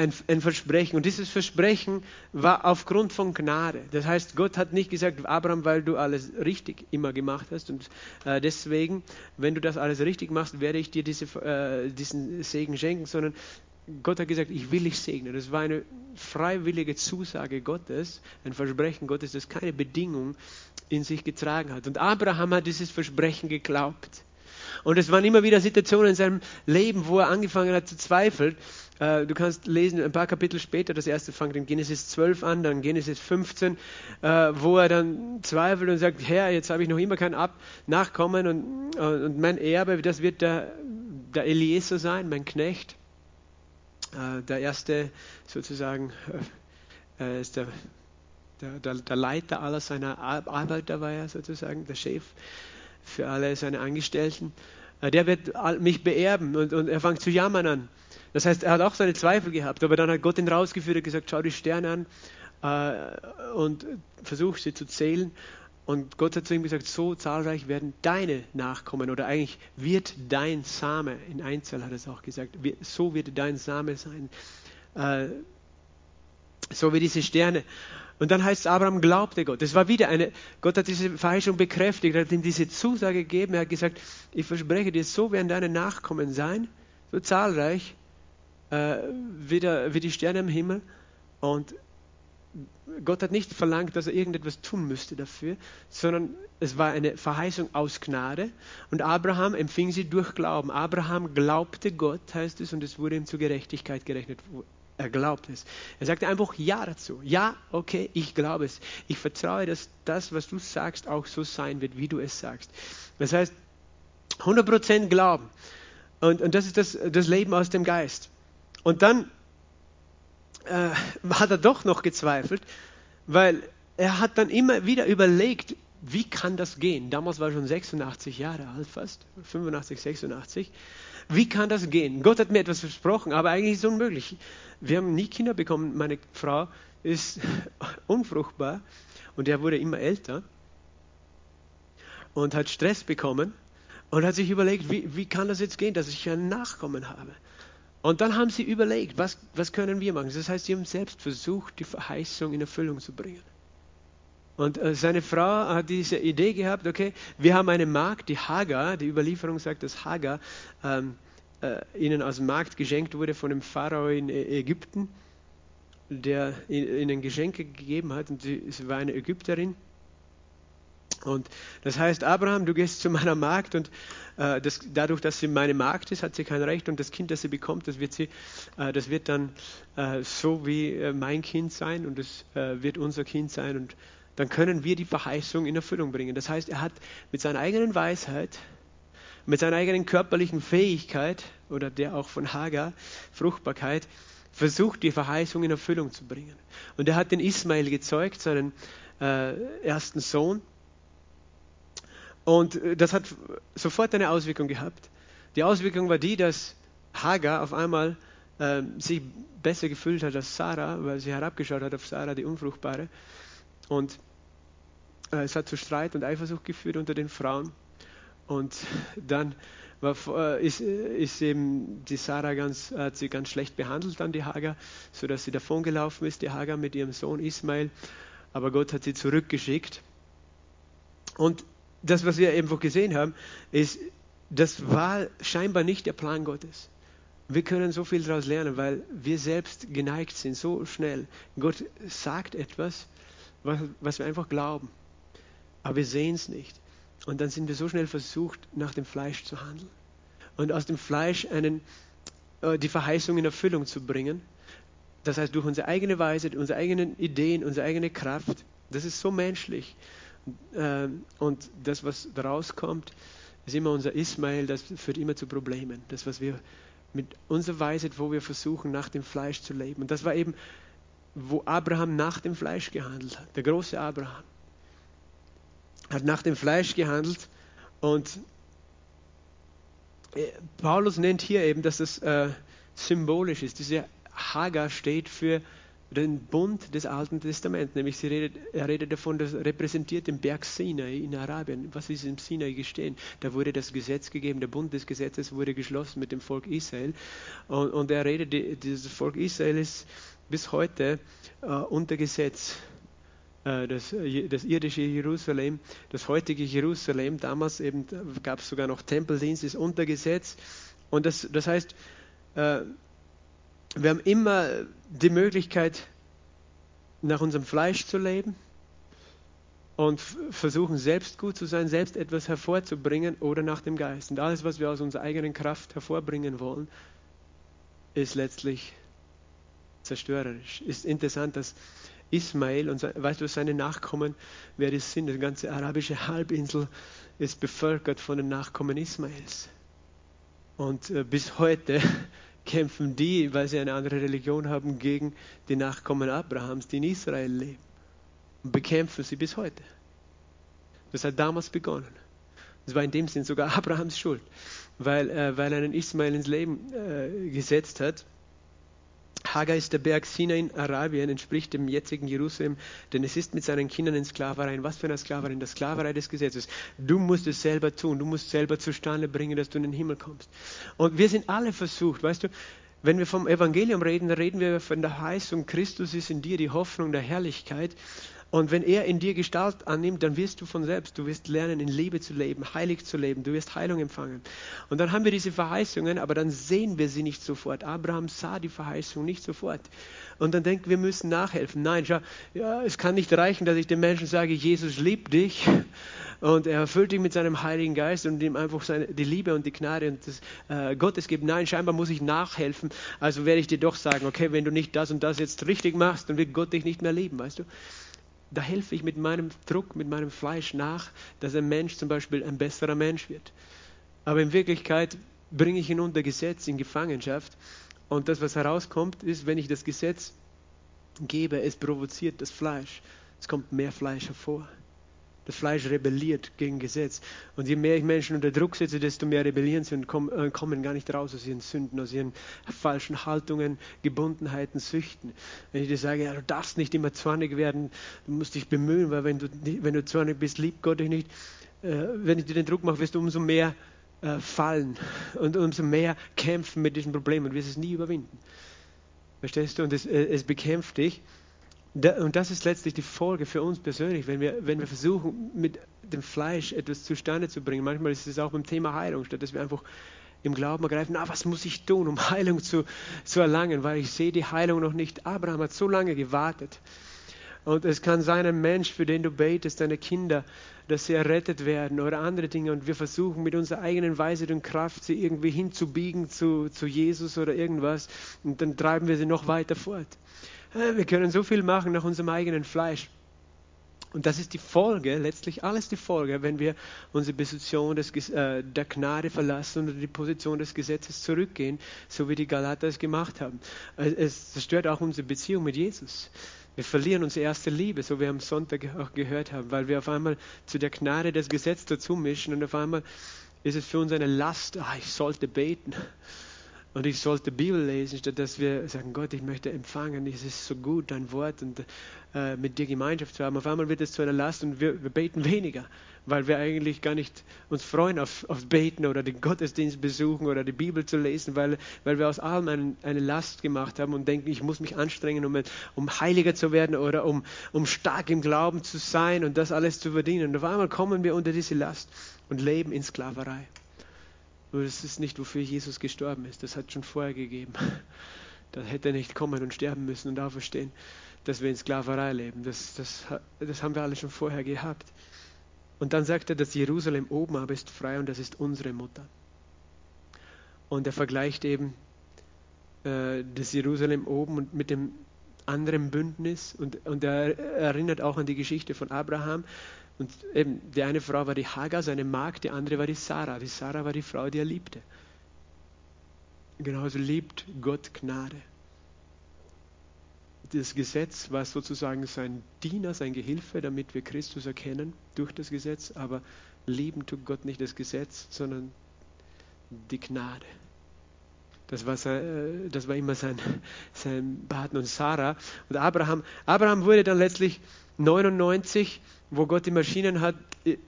ein, ein, Versprechen. Und dieses Versprechen war aufgrund von Gnade. Das heißt, Gott hat nicht gesagt, Abraham, weil du alles richtig immer gemacht hast. Und äh, deswegen, wenn du das alles richtig machst, werde ich dir diese, äh, diesen Segen schenken, sondern Gott hat gesagt, ich will dich segnen. Das war eine freiwillige Zusage Gottes, ein Versprechen Gottes, das keine Bedingung in sich getragen hat. Und Abraham hat dieses Versprechen geglaubt. Und es waren immer wieder Situationen in seinem Leben, wo er angefangen hat zu zweifeln. Äh, du kannst lesen, ein paar Kapitel später, das erste fängt in Genesis 12 an, dann Genesis 15, äh, wo er dann zweifelt und sagt, Herr, jetzt habe ich noch immer kein Ab Nachkommen und, und mein Erbe, das wird der, der Eliezer sein, mein Knecht. Äh, der erste sozusagen ist der, der, der Leiter aller seiner Arbeiter war er sozusagen, der Chef für alle seine Angestellten. Äh, der wird mich beerben und, und er fängt zu jammern an. Das heißt, er hat auch seine Zweifel gehabt, aber dann hat Gott ihn rausgeführt und gesagt, schau die Sterne an äh, und versuch sie zu zählen. Und Gott hat zu ihm gesagt, so zahlreich werden deine Nachkommen oder eigentlich wird dein Same, in Einzel hat er es auch gesagt, so wird dein Same sein, äh, so wie diese Sterne. Und dann heißt es, Abraham glaubte Gott. Das war wieder eine, Gott hat diese Verheißung bekräftigt, hat ihm diese Zusage gegeben. Er hat gesagt, ich verspreche dir, so werden deine Nachkommen sein, so zahlreich, äh, wie, der, wie die Sterne am Himmel. Und Gott hat nicht verlangt, dass er irgendetwas tun müsste dafür, sondern es war eine Verheißung aus Gnade. Und Abraham empfing sie durch Glauben. Abraham glaubte Gott, heißt es, und es wurde ihm zur Gerechtigkeit gerechnet. Er glaubt es. Er sagte einfach Ja dazu. Ja, okay, ich glaube es. Ich vertraue, dass das, was du sagst, auch so sein wird, wie du es sagst. Das heißt, 100% Glauben. Und, und das ist das, das Leben aus dem Geist. Und dann äh, hat er doch noch gezweifelt, weil er hat dann immer wieder überlegt, wie kann das gehen? Damals war er schon 86 Jahre alt, fast 85, 86. Wie kann das gehen? Gott hat mir etwas versprochen, aber eigentlich ist es unmöglich. Wir haben nie Kinder bekommen. Meine Frau ist unfruchtbar und er wurde immer älter und hat Stress bekommen und hat sich überlegt, wie, wie kann das jetzt gehen, dass ich einen Nachkommen habe? Und dann haben sie überlegt, was, was können wir machen? Das heißt, sie haben selbst versucht, die Verheißung in Erfüllung zu bringen. Und äh, seine Frau hat diese Idee gehabt, okay, wir haben eine Magd, die Hagar, die Überlieferung sagt, dass Hagar ähm, äh, ihnen als Magd geschenkt wurde von dem Pharao in Ägypten, der ihnen Geschenke gegeben hat und sie, sie war eine Ägypterin. Und das heißt, Abraham, du gehst zu meiner Magd und äh, das, dadurch, dass sie meine Magd ist, hat sie kein Recht und das Kind, das sie bekommt, das wird, sie, äh, das wird dann äh, so wie äh, mein Kind sein und es äh, wird unser Kind sein und dann können wir die Verheißung in Erfüllung bringen. Das heißt, er hat mit seiner eigenen Weisheit, mit seiner eigenen körperlichen Fähigkeit oder der auch von Hagar, Fruchtbarkeit, versucht, die Verheißung in Erfüllung zu bringen. Und er hat den Ismael gezeugt, seinen äh, ersten Sohn. Und äh, das hat sofort eine Auswirkung gehabt. Die Auswirkung war die, dass Hagar auf einmal äh, sich besser gefühlt hat als Sarah, weil sie herabgeschaut hat auf Sarah, die Unfruchtbare. Und äh, es hat zu Streit und Eifersucht geführt unter den Frauen. Und dann war, äh, ist, ist, eben die Sarah ganz, hat sie ganz schlecht behandelt dann die Hagar, sodass sie davongelaufen ist, die Hagar mit ihrem Sohn Ismail. Aber Gott hat sie zurückgeschickt. Und das, was wir eben gesehen haben, ist, das war scheinbar nicht der Plan Gottes. Wir können so viel daraus lernen, weil wir selbst geneigt sind, so schnell. Gott sagt etwas, was, was wir einfach glauben, aber wir sehen es nicht. Und dann sind wir so schnell versucht, nach dem Fleisch zu handeln und aus dem Fleisch einen, äh, die Verheißung in Erfüllung zu bringen. Das heißt, durch unsere eigene Weise, unsere eigenen Ideen, unsere eigene Kraft. Das ist so menschlich. Ähm, und das, was daraus kommt, ist immer unser Ismael, das führt immer zu Problemen. Das, was wir mit unserer Weisheit, wo wir versuchen, nach dem Fleisch zu leben. Und das war eben, wo Abraham nach dem Fleisch gehandelt hat. Der große Abraham hat nach dem Fleisch gehandelt und äh, Paulus nennt hier eben, dass das äh, symbolisch ist. Diese Hagar steht für den Bund des Alten Testaments, nämlich redet, er redet davon, das repräsentiert den Berg Sinai in Arabien. Was ist im Sinai gestehen? Da wurde das Gesetz gegeben, der Bund des Gesetzes wurde geschlossen mit dem Volk Israel. Und, und er redet, dieses Volk Israel ist bis heute äh, unter Gesetz. Äh, das, das, irdische Jerusalem, das heutige Jerusalem, damals eben gab es sogar noch Tempeldienst, ist unter Gesetz. Und das, das heißt, äh, wir haben immer die Möglichkeit, nach unserem Fleisch zu leben und versuchen selbst gut zu sein, selbst etwas hervorzubringen oder nach dem Geist. Und alles, was wir aus unserer eigenen Kraft hervorbringen wollen, ist letztlich zerstörerisch. Ist interessant, dass Ismael und weißt du, seine Nachkommen, wer das sind, die ganze arabische Halbinsel ist bevölkert von den Nachkommen Ismaels. Und äh, bis heute kämpfen die, weil sie eine andere Religion haben, gegen die Nachkommen Abrahams, die in Israel leben. Und bekämpfen sie bis heute. Das hat damals begonnen. Das war in dem Sinn sogar Abrahams Schuld, weil, äh, weil er einen Ismael ins Leben äh, gesetzt hat Hagar ist der Berg Sinai in Arabien, entspricht dem jetzigen Jerusalem, denn es ist mit seinen Kindern in Sklaverei. Was für eine Sklaverei? In der Sklaverei des Gesetzes. Du musst es selber tun, du musst selber zustande bringen, dass du in den Himmel kommst. Und wir sind alle versucht, weißt du, Wenn wir vom Evangelium reden, dann reden wir von der Heißung, Christus ist in dir die Hoffnung der Herrlichkeit. Und wenn er in dir Gestalt annimmt, dann wirst du von selbst, du wirst lernen, in Liebe zu leben, heilig zu leben, du wirst Heilung empfangen. Und dann haben wir diese Verheißungen, aber dann sehen wir sie nicht sofort. Abraham sah die Verheißung nicht sofort. Und dann denkt, wir müssen nachhelfen. Nein, schau, ja, es kann nicht reichen, dass ich den Menschen sage, Jesus liebt dich und er erfüllt dich mit seinem Heiligen Geist und ihm einfach seine, die Liebe und die Gnade und das, äh, Gottes gibt. Nein, scheinbar muss ich nachhelfen. Also werde ich dir doch sagen, okay, wenn du nicht das und das jetzt richtig machst, dann wird Gott dich nicht mehr lieben, weißt du? Da helfe ich mit meinem Druck, mit meinem Fleisch nach, dass ein Mensch zum Beispiel ein besserer Mensch wird. Aber in Wirklichkeit bringe ich ihn unter Gesetz in Gefangenschaft. Und das, was herauskommt, ist, wenn ich das Gesetz gebe, es provoziert das Fleisch. Es kommt mehr Fleisch hervor. Das Fleisch rebelliert gegen Gesetz. Und je mehr ich Menschen unter Druck setze, desto mehr rebellieren sie und kommen, äh, kommen gar nicht raus aus ihren Sünden, aus ihren falschen Haltungen, Gebundenheiten, Süchten. Wenn ich dir sage, ja, du darfst nicht immer zornig werden, du musst dich bemühen, weil wenn du, wenn du zornig bist, liebt Gott dich nicht. Äh, wenn ich dir den Druck mache, wirst du umso mehr äh, fallen und umso mehr kämpfen mit diesem Problem und wirst es nie überwinden. Verstehst du? Und es, es bekämpft dich. Und das ist letztlich die Folge für uns persönlich, wenn wir, wenn wir versuchen, mit dem Fleisch etwas zustande zu bringen. Manchmal ist es auch beim Thema Heilung, statt dass wir einfach im Glauben ergreifen, ah, was muss ich tun, um Heilung zu, zu erlangen, weil ich sehe die Heilung noch nicht. Abraham hat so lange gewartet. Und es kann sein, ein Mensch, für den du betest, deine Kinder, dass sie errettet werden oder andere Dinge. Und wir versuchen mit unserer eigenen Weisheit und Kraft, sie irgendwie hinzubiegen zu, zu Jesus oder irgendwas. Und dann treiben wir sie noch weiter fort. Äh, wir können so viel machen nach unserem eigenen Fleisch. Und das ist die Folge, letztlich alles die Folge, wenn wir unsere Position des, äh, der Gnade verlassen und die Position des Gesetzes zurückgehen, so wie die Galater es gemacht haben. Es zerstört auch unsere Beziehung mit Jesus. Wir verlieren unsere erste Liebe, so wie wir am Sonntag auch gehört haben, weil wir auf einmal zu der Gnade das Gesetz dazu mischen und auf einmal ist es für uns eine Last, ah, ich sollte beten. Und ich sollte Bibel lesen, statt dass wir sagen, Gott, ich möchte empfangen, es ist so gut, dein Wort und äh, mit dir Gemeinschaft zu haben. Auf einmal wird es zu einer Last und wir, wir beten weniger, weil wir eigentlich gar nicht uns freuen auf, aufs Beten oder den Gottesdienst besuchen oder die Bibel zu lesen, weil, weil wir aus allem ein, eine Last gemacht haben und denken, ich muss mich anstrengen, um, um heiliger zu werden oder um, um stark im Glauben zu sein und das alles zu verdienen. Und auf einmal kommen wir unter diese Last und leben in Sklaverei. Nur das ist nicht, wofür Jesus gestorben ist. Das hat schon vorher gegeben. Da hätte er nicht kommen und sterben müssen und auferstehen, dass wir in Sklaverei leben. Das, das, das haben wir alle schon vorher gehabt. Und dann sagt er, dass Jerusalem oben aber ist frei und das ist unsere Mutter. Und er vergleicht eben äh, das Jerusalem oben und mit dem anderen Bündnis und, und er erinnert auch an die Geschichte von Abraham, und eben, die eine Frau war die Hagar, seine Magd, die andere war die Sarah. Die Sarah war die Frau, die er liebte. Genauso liebt Gott Gnade. Das Gesetz war sozusagen sein Diener, sein Gehilfe, damit wir Christus erkennen durch das Gesetz. Aber lieben tut Gott nicht das Gesetz, sondern die Gnade. Das war, sein, das war immer sein, sein Partner und Sarah. Und Abraham, Abraham wurde dann letztlich 99 wo Gott ihm erschienen, hat,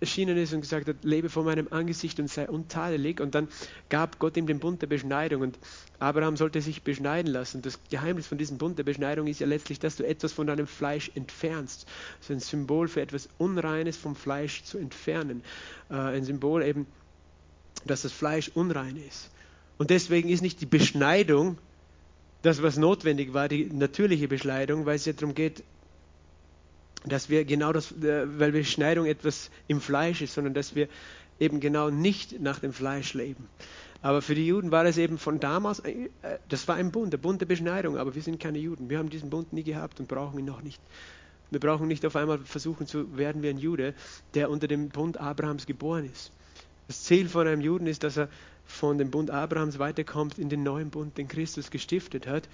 erschienen ist und gesagt hat, lebe vor meinem Angesicht und sei untadelig. Und dann gab Gott ihm den Bund der Beschneidung und Abraham sollte sich beschneiden lassen. Das Geheimnis von diesem Bund der Beschneidung ist ja letztlich, dass du etwas von deinem Fleisch entfernst. Das ist ein Symbol für etwas Unreines vom Fleisch zu entfernen. Äh, ein Symbol eben, dass das Fleisch unrein ist. Und deswegen ist nicht die Beschneidung das, was notwendig war, die natürliche Beschneidung, weil es ja darum geht, dass wir genau das, äh, weil Beschneidung etwas im Fleisch ist, sondern dass wir eben genau nicht nach dem Fleisch leben. Aber für die Juden war es eben von damals, äh, das war ein Bund, der Bund der Beschneidung, aber wir sind keine Juden. Wir haben diesen Bund nie gehabt und brauchen ihn noch nicht. Wir brauchen nicht auf einmal versuchen zu werden wie ein Jude, der unter dem Bund Abrahams geboren ist. Das Ziel von einem Juden ist, dass er von dem Bund Abrahams weiterkommt in den neuen Bund, den Christus gestiftet hat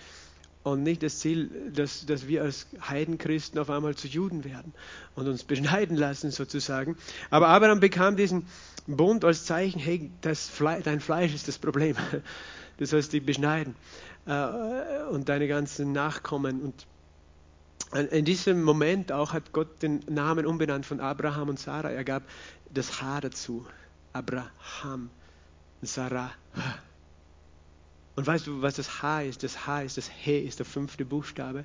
und nicht das Ziel, dass, dass wir als Heidenchristen auf einmal zu Juden werden und uns beschneiden lassen sozusagen. Aber Abraham bekam diesen Bund als Zeichen, hey, das Fle dein Fleisch ist das Problem. Du sollst dich beschneiden äh, und deine ganzen Nachkommen. Und in diesem Moment auch hat Gott den Namen umbenannt von Abraham und Sarah. Er gab das H dazu. Abraham, Sarah. Und weißt du, was das H ist? Das H ist, das He ist der fünfte Buchstabe.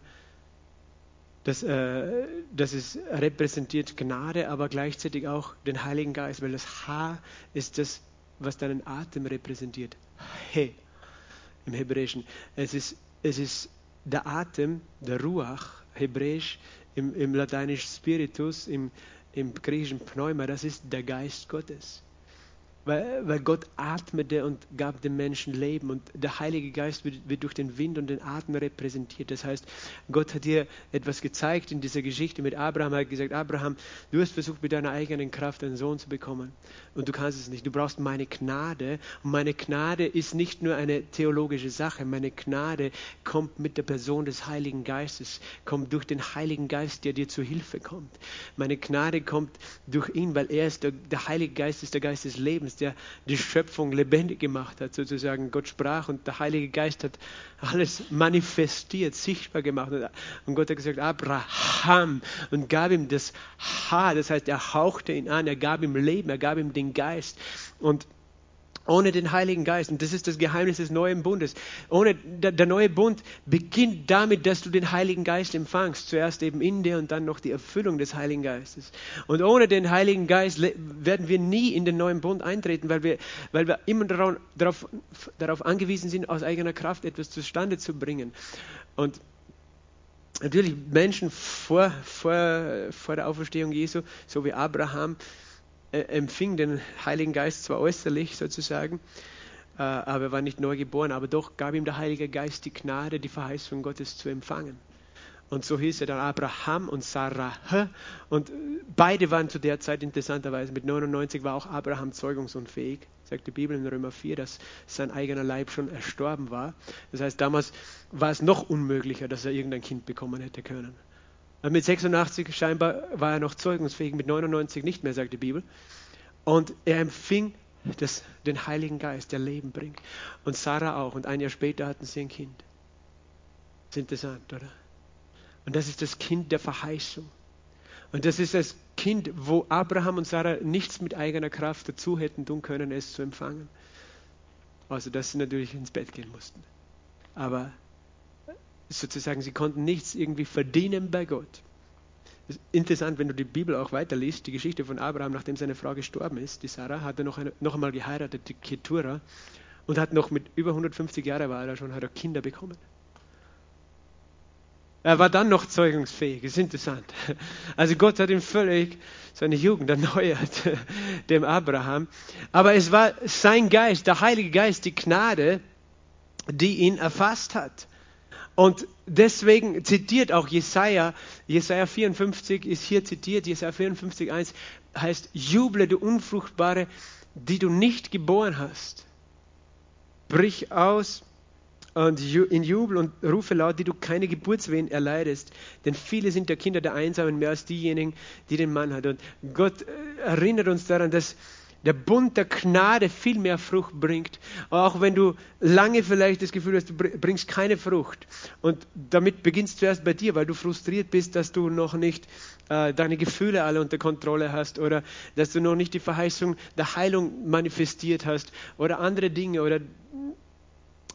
Das, äh, das ist, repräsentiert Gnade, aber gleichzeitig auch den Heiligen Geist, weil das H ist das, was deinen Atem repräsentiert. He im Hebräischen. Es ist, es ist der Atem, der Ruach, hebräisch, im, im Lateinischen Spiritus, im, im griechischen Pneuma, das ist der Geist Gottes. Weil, weil Gott atmete und gab dem Menschen Leben und der Heilige Geist wird, wird, durch den Wind und den Atem repräsentiert. Das heißt, Gott hat dir etwas gezeigt in dieser Geschichte mit Abraham. Er hat gesagt, Abraham, du hast versucht mit deiner eigenen Kraft einen Sohn zu bekommen und du kannst es nicht. Du brauchst meine Gnade und meine Gnade ist nicht nur eine theologische Sache. Meine Gnade kommt mit der Person des Heiligen Geistes, kommt durch den Heiligen Geist, der dir zu Hilfe kommt. Meine Gnade kommt durch ihn, weil er ist der, der Heilige Geist ist der Geist des Lebens ist, der die Schöpfung lebendig gemacht hat, sozusagen. Gott sprach und der Heilige Geist hat alles manifestiert, sichtbar gemacht. Und Gott hat gesagt, Abraham, und gab ihm das Haar, das heißt, er hauchte ihn an, er gab ihm Leben, er gab ihm den Geist. Und ohne den Heiligen Geist. Und das ist das Geheimnis des neuen Bundes. Ohne der, der, neue Bund beginnt damit, dass du den Heiligen Geist empfangst. Zuerst eben in dir und dann noch die Erfüllung des Heiligen Geistes. Und ohne den Heiligen Geist werden wir nie in den neuen Bund eintreten, weil wir, weil wir immer darauf, darauf, angewiesen sind, aus eigener Kraft etwas zustande zu bringen. Und natürlich Menschen vor, vor, vor der Auferstehung Jesu, so wie Abraham, empfing den Heiligen Geist zwar äußerlich sozusagen, äh, aber er war nicht neu geboren, aber doch gab ihm der Heilige Geist die Gnade, die Verheißung Gottes zu empfangen. Und so hieß er dann Abraham und Sarah. Und beide waren zu der Zeit interessanterweise, mit 99 war auch Abraham zeugungsunfähig, sagt die Bibel in Römer 4, dass sein eigener Leib schon erstorben war. Das heißt, damals war es noch unmöglicher, dass er irgendein Kind bekommen hätte können. Mit 86 scheinbar war er noch zeugungsfähig, mit 99 nicht mehr, sagt die Bibel. Und er empfing das, den Heiligen Geist, der Leben bringt. Und Sarah auch. Und ein Jahr später hatten sie ein Kind. Das ist interessant, oder? Und das ist das Kind der Verheißung. Und das ist das Kind, wo Abraham und Sarah nichts mit eigener Kraft dazu hätten tun können, es zu empfangen. Außer dass sie natürlich ins Bett gehen mussten. Aber sozusagen, sie konnten nichts irgendwie verdienen bei Gott. Interessant, wenn du die Bibel auch weiterliest, die Geschichte von Abraham, nachdem seine Frau gestorben ist, die Sarah, hat er noch, eine, noch einmal geheiratet, die Ketura, und hat noch mit über 150 Jahren war er schon, hat er Kinder bekommen. Er war dann noch zeugungsfähig, ist interessant. Also Gott hat ihm völlig seine Jugend erneuert, dem Abraham. Aber es war sein Geist, der Heilige Geist, die Gnade, die ihn erfasst hat. Und deswegen zitiert auch Jesaja, Jesaja 54 ist hier zitiert, Jesaja 54, 1 heißt, juble du Unfruchtbare, die du nicht geboren hast. Brich aus und in Jubel und rufe laut, die du keine Geburtswehen erleidest. Denn viele sind der Kinder der Einsamen mehr als diejenigen, die den Mann hat. Und Gott äh, erinnert uns daran, dass der Bund der Gnade viel mehr Frucht bringt, auch wenn du lange vielleicht das Gefühl hast, du bringst keine Frucht. Und damit beginnst du erst bei dir, weil du frustriert bist, dass du noch nicht äh, deine Gefühle alle unter Kontrolle hast oder dass du noch nicht die Verheißung der Heilung manifestiert hast oder andere Dinge oder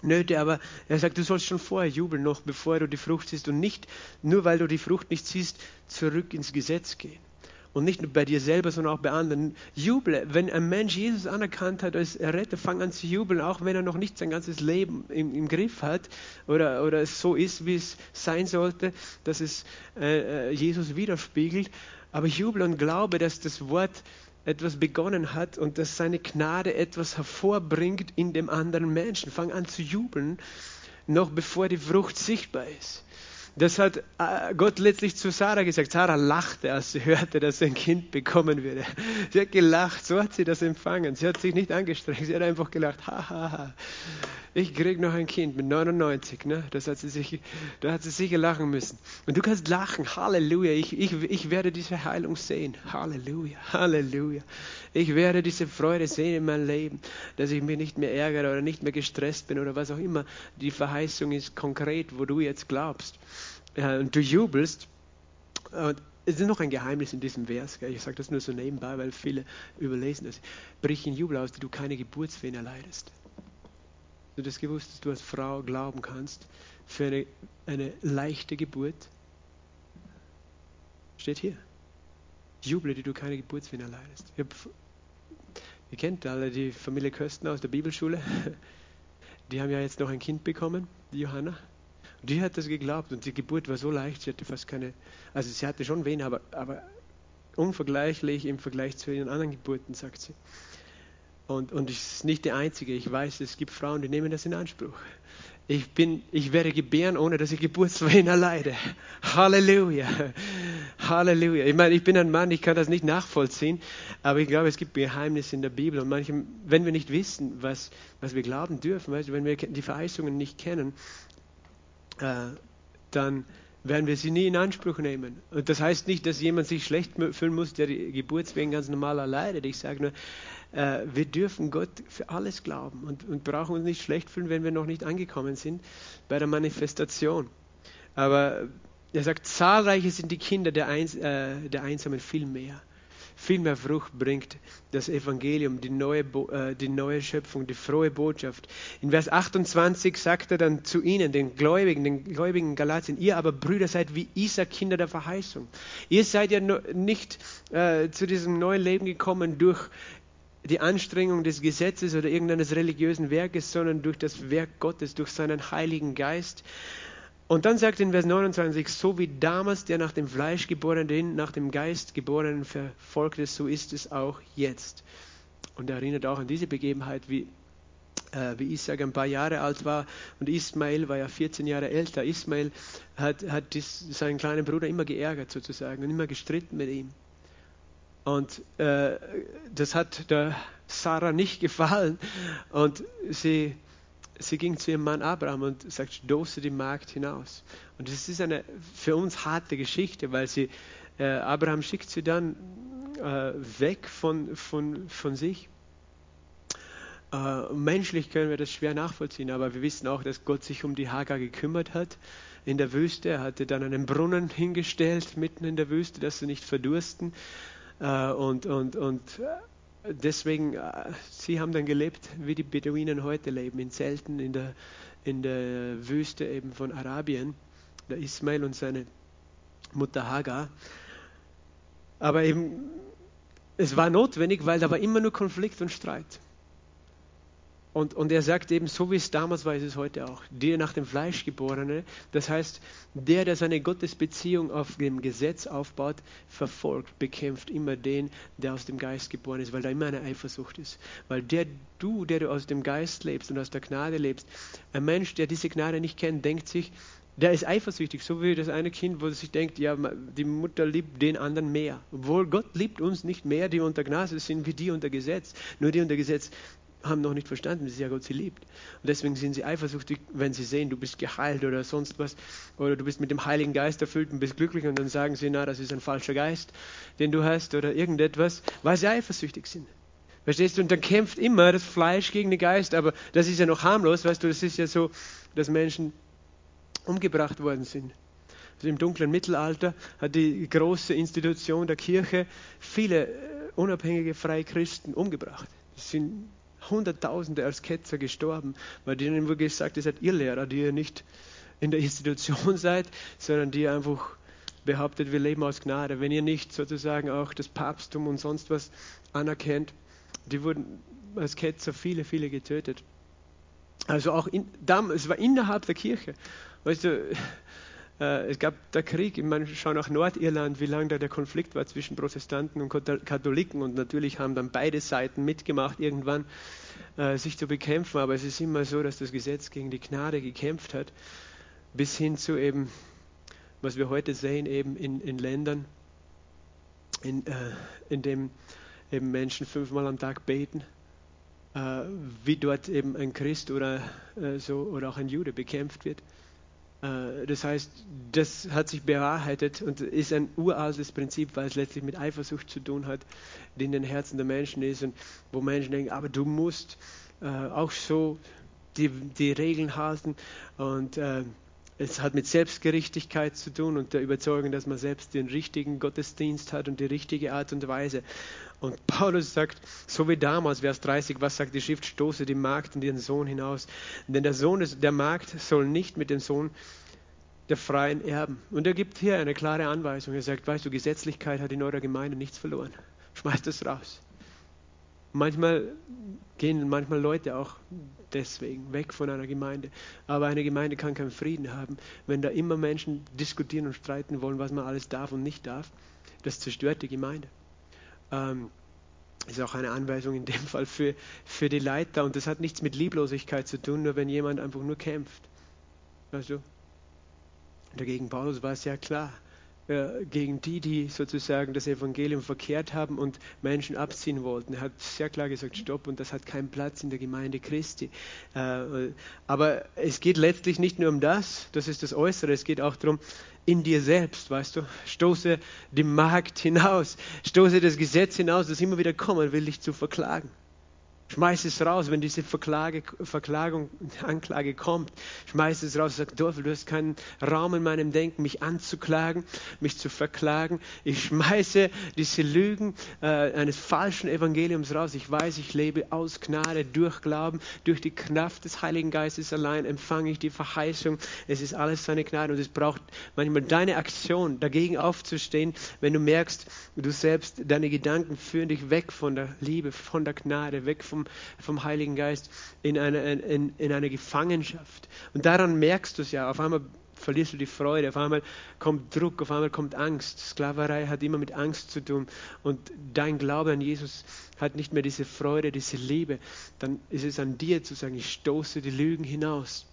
Nöte, aber er sagt, du sollst schon vorher jubeln, noch bevor du die Frucht siehst und nicht, nur weil du die Frucht nicht siehst, zurück ins Gesetz gehen. Und nicht nur bei dir selber, sondern auch bei anderen. Juble. Wenn ein Mensch Jesus anerkannt hat als Erretter, fang an zu jubeln, auch wenn er noch nicht sein ganzes Leben im, im Griff hat oder, oder es so ist, wie es sein sollte, dass es äh, äh Jesus widerspiegelt. Aber jubel und glaube, dass das Wort etwas begonnen hat und dass seine Gnade etwas hervorbringt in dem anderen Menschen. Fang an zu jubeln, noch bevor die Frucht sichtbar ist. Das hat äh, Gott letztlich zu Sarah gesagt. Sarah lachte, als sie hörte, dass sie ein Kind bekommen würde. Sie hat gelacht, so hat sie das empfangen. Sie hat sich nicht angestrengt, sie hat einfach gelacht. Ha, ha, ha. Ich krieg noch ein Kind mit 99. Ne? Das hat sie sich, da hat sie sicher lachen müssen. Und du kannst lachen. Halleluja. Ich, ich, ich werde diese Heilung sehen. Halleluja. Halleluja. Ich werde diese Freude sehen in meinem Leben, dass ich mich nicht mehr ärgere oder nicht mehr gestresst bin oder was auch immer. Die Verheißung ist konkret, wo du jetzt glaubst äh, und du jubelst. Und es ist noch ein Geheimnis in diesem Vers. Gell? Ich sage das nur so nebenbei, weil viele überlesen das. Brich in Jubel aus, die du keine Geburtswehen erleidest. Du das gewusst, dass du als Frau glauben kannst für eine, eine leichte Geburt? Steht hier. Juble, die du keine Geburtswehen erleidest. Ihr kennt alle die Familie Kösten aus der Bibelschule. Die haben ja jetzt noch ein Kind bekommen, die Johanna. Die hat das geglaubt und die Geburt war so leicht, sie hatte fast keine, also sie hatte schon Wehen, aber, aber unvergleichlich im Vergleich zu ihren anderen Geburten, sagt sie. Und, und ich ist nicht die einzige. Ich weiß, es gibt Frauen, die nehmen das in Anspruch. Ich, bin, ich werde gebären, ohne dass ich Geburtswehen erleide. Halleluja. Halleluja. Ich meine, ich bin ein Mann, ich kann das nicht nachvollziehen, aber ich glaube, es gibt Geheimnisse in der Bibel. Und manchem, wenn wir nicht wissen, was, was wir glauben dürfen, weißt wenn wir die Verheißungen nicht kennen, äh, dann werden wir sie nie in Anspruch nehmen. Und das heißt nicht, dass jemand sich schlecht fühlen muss, der die Geburtswehen ganz normal erleidet. Ich sage nur, äh, wir dürfen Gott für alles glauben und, und brauchen uns nicht schlecht fühlen, wenn wir noch nicht angekommen sind bei der Manifestation. Aber er sagt, zahlreiche sind die Kinder der, Eins, äh, der Einsamen, viel mehr. Viel mehr Frucht bringt das Evangelium, die neue, äh, die neue Schöpfung, die frohe Botschaft. In Vers 28 sagt er dann zu ihnen, den Gläubigen, den Gläubigen Galatien, ihr aber Brüder seid wie Isaac, Kinder der Verheißung. Ihr seid ja nicht äh, zu diesem neuen Leben gekommen durch die Anstrengung des Gesetzes oder irgendeines religiösen Werkes, sondern durch das Werk Gottes, durch seinen Heiligen Geist. Und dann sagt in Vers 29, so wie damals der nach dem Fleisch geborenen, den nach dem Geist geborenen verfolgte, so ist es auch jetzt. Und er erinnert auch an diese Begebenheit, wie, äh, wie Isaac ein paar Jahre alt war und Ismael war ja 14 Jahre älter. Ismael hat, hat dies, seinen kleinen Bruder immer geärgert sozusagen und immer gestritten mit ihm. Und äh, das hat der Sarah nicht gefallen. Und sie sie ging zu ihrem Mann Abraham und sagt, stoße die Magd hinaus. Und das ist eine für uns harte Geschichte, weil sie, äh, Abraham schickt sie dann äh, weg von, von, von sich. Äh, menschlich können wir das schwer nachvollziehen, aber wir wissen auch, dass Gott sich um die Hagar gekümmert hat in der Wüste. Er hatte dann einen Brunnen hingestellt mitten in der Wüste, dass sie nicht verdursten. Äh, und, und, und deswegen, äh, sie haben dann gelebt, wie die Beduinen heute leben, in Zelten in der, in der Wüste eben von Arabien, der Ismail und seine Mutter Hagar. Aber eben, es war notwendig, weil da war immer nur Konflikt und Streit. Und, und er sagt eben, so wie es damals war, ist es heute auch. Der nach dem Fleisch geborene, das heißt, der, der seine Gottesbeziehung auf dem Gesetz aufbaut, verfolgt, bekämpft immer den, der aus dem Geist geboren ist, weil da immer eine Eifersucht ist. Weil der, du, der du aus dem Geist lebst und aus der Gnade lebst, ein Mensch, der diese Gnade nicht kennt, denkt sich, der ist eifersüchtig, so wie das eine Kind, wo sich denkt, ja, die Mutter liebt den anderen mehr. Obwohl Gott liebt uns nicht mehr, die unter Gnade sind, wie die unter Gesetz. Nur die unter Gesetz haben noch nicht verstanden, wie sehr Gott sie liebt. Und deswegen sind sie eifersüchtig, wenn sie sehen, du bist geheilt oder sonst was, oder du bist mit dem Heiligen Geist erfüllt und bist glücklich und dann sagen sie, na, das ist ein falscher Geist, den du hast oder irgendetwas, weil sie eifersüchtig sind. Verstehst du? Und dann kämpft immer das Fleisch gegen den Geist, aber das ist ja noch harmlos, weißt du, das ist ja so, dass Menschen umgebracht worden sind. Also Im dunklen Mittelalter hat die große Institution der Kirche viele äh, unabhängige freie Christen umgebracht. Das sind Hunderttausende als Ketzer gestorben, weil denen wurde gesagt, ihr seid ihr Lehrer, die ihr nicht in der Institution seid, sondern die einfach behauptet, wir leben aus Gnade. Wenn ihr nicht sozusagen auch das Papsttum und sonst was anerkennt, die wurden als Ketzer viele, viele getötet. Also auch in, es war innerhalb der Kirche. Weißt du, äh, es gab der Krieg, ich meine, schau nach Nordirland, wie lange da der Konflikt war zwischen Protestanten und Katholiken und natürlich haben dann beide Seiten mitgemacht, irgendwann äh, sich zu bekämpfen, aber es ist immer so, dass das Gesetz gegen die Gnade gekämpft hat, bis hin zu eben, was wir heute sehen, eben in, in Ländern, in, äh, in dem eben Menschen fünfmal am Tag beten, äh, wie dort eben ein Christ oder äh, so oder auch ein Jude bekämpft wird. Äh, das heißt, das hat sich bewahrheitet und ist ein uraltes Prinzip, weil es letztlich mit Eifersucht zu tun hat, die in den Herzen der Menschen ist und wo Menschen denken, aber du musst äh, auch so die, die Regeln halten und äh, es hat mit Selbstgerechtigkeit zu tun und der Überzeugung, dass man selbst den richtigen Gottesdienst hat und die richtige Art und Weise. Und Paulus sagt, so wie damals, Vers 30, was sagt die Schrift, stoße die Magd und ihren Sohn hinaus. Denn der Sohn des, der Magd soll nicht mit dem Sohn der Freien erben. Und er gibt hier eine klare Anweisung. Er sagt, weißt du, Gesetzlichkeit hat in eurer Gemeinde nichts verloren. Schmeißt das raus. Manchmal gehen manchmal Leute auch deswegen weg von einer Gemeinde. Aber eine Gemeinde kann keinen Frieden haben, wenn da immer Menschen diskutieren und streiten wollen, was man alles darf und nicht darf. Das zerstört die Gemeinde. Ähm, ist auch eine Anweisung in dem Fall für, für die Leiter. Und das hat nichts mit Lieblosigkeit zu tun, nur wenn jemand einfach nur kämpft. Weißt du? Dagegen Paulus war es ja klar. Äh, gegen die, die sozusagen das Evangelium verkehrt haben und Menschen abziehen wollten. Er hat sehr klar gesagt, stopp, und das hat keinen Platz in der Gemeinde Christi. Äh, aber es geht letztlich nicht nur um das, das ist das Äußere, es geht auch darum, in dir selbst, weißt du, stoße die Magd hinaus, stoße das Gesetz hinaus, das immer wieder kommen will, dich zu verklagen. Schmeiß es raus, wenn diese Verklage, Verklagung, Anklage kommt. Schmeiß es raus, sag, Teufel, du hast keinen Raum in meinem Denken, mich anzuklagen, mich zu verklagen. Ich schmeiße diese Lügen äh, eines falschen Evangeliums raus. Ich weiß, ich lebe aus Gnade, durch Glauben, durch die Kraft des Heiligen Geistes allein empfange ich die Verheißung. Es ist alles seine Gnade und es braucht manchmal deine Aktion, dagegen aufzustehen, wenn du merkst, du selbst, deine Gedanken führen dich weg von der Liebe, von der Gnade, weg vom vom, vom Heiligen Geist in eine, in, in eine Gefangenschaft. Und daran merkst du es ja. Auf einmal verlierst du die Freude, auf einmal kommt Druck, auf einmal kommt Angst. Sklaverei hat immer mit Angst zu tun. Und dein Glaube an Jesus hat nicht mehr diese Freude, diese Liebe. Dann ist es an dir zu sagen, ich stoße die Lügen hinaus.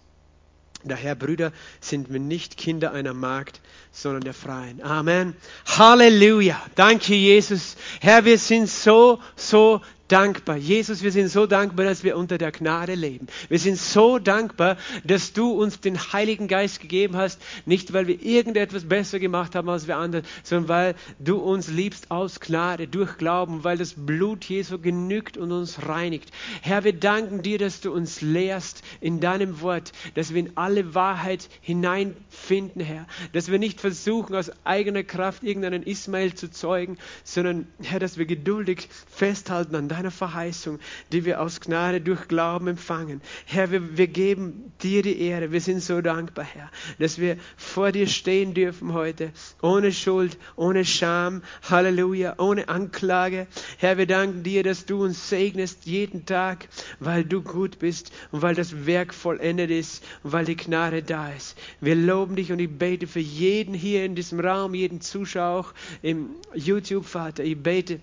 Daher, Brüder, sind wir nicht Kinder einer Magd, sondern der Freien. Amen. Halleluja. Danke, Jesus. Herr, wir sind so, so dankbar. Jesus, wir sind so dankbar, dass wir unter der Gnade leben. Wir sind so dankbar, dass du uns den Heiligen Geist gegeben hast, nicht weil wir irgendetwas besser gemacht haben als wir anderen, sondern weil du uns liebst aus Gnade, durch Glauben, weil das Blut Jesu genügt und uns reinigt. Herr, wir danken dir, dass du uns lehrst in deinem Wort, dass wir in alle Wahrheit hineinfinden, Herr, dass wir nicht versuchen, aus eigener Kraft irgendeinen Ismael zu zeugen, sondern, Herr, dass wir geduldig festhalten an deiner Verheißung, die wir aus Gnade durch Glauben empfangen. Herr, wir, wir geben dir die Ehre. Wir sind so dankbar, Herr, dass wir vor dir stehen dürfen heute, ohne Schuld, ohne Scham, Halleluja, ohne Anklage. Herr, wir danken dir, dass du uns segnest jeden Tag, weil du gut bist und weil das Werk vollendet ist und weil die Gnade da ist. Wir loben dich und ich bete für jeden hier in diesem Raum, jeden Zuschauer im YouTube, Vater. Ich bete,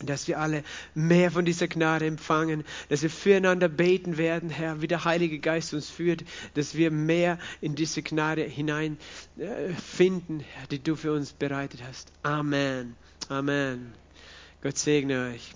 dass wir alle mehr von dieser Gnade empfangen, dass wir füreinander beten werden, Herr, wie der Heilige Geist uns führt, dass wir mehr in diese Gnade hinein äh, finden, die du für uns bereitet hast. Amen. Amen. Gott segne euch.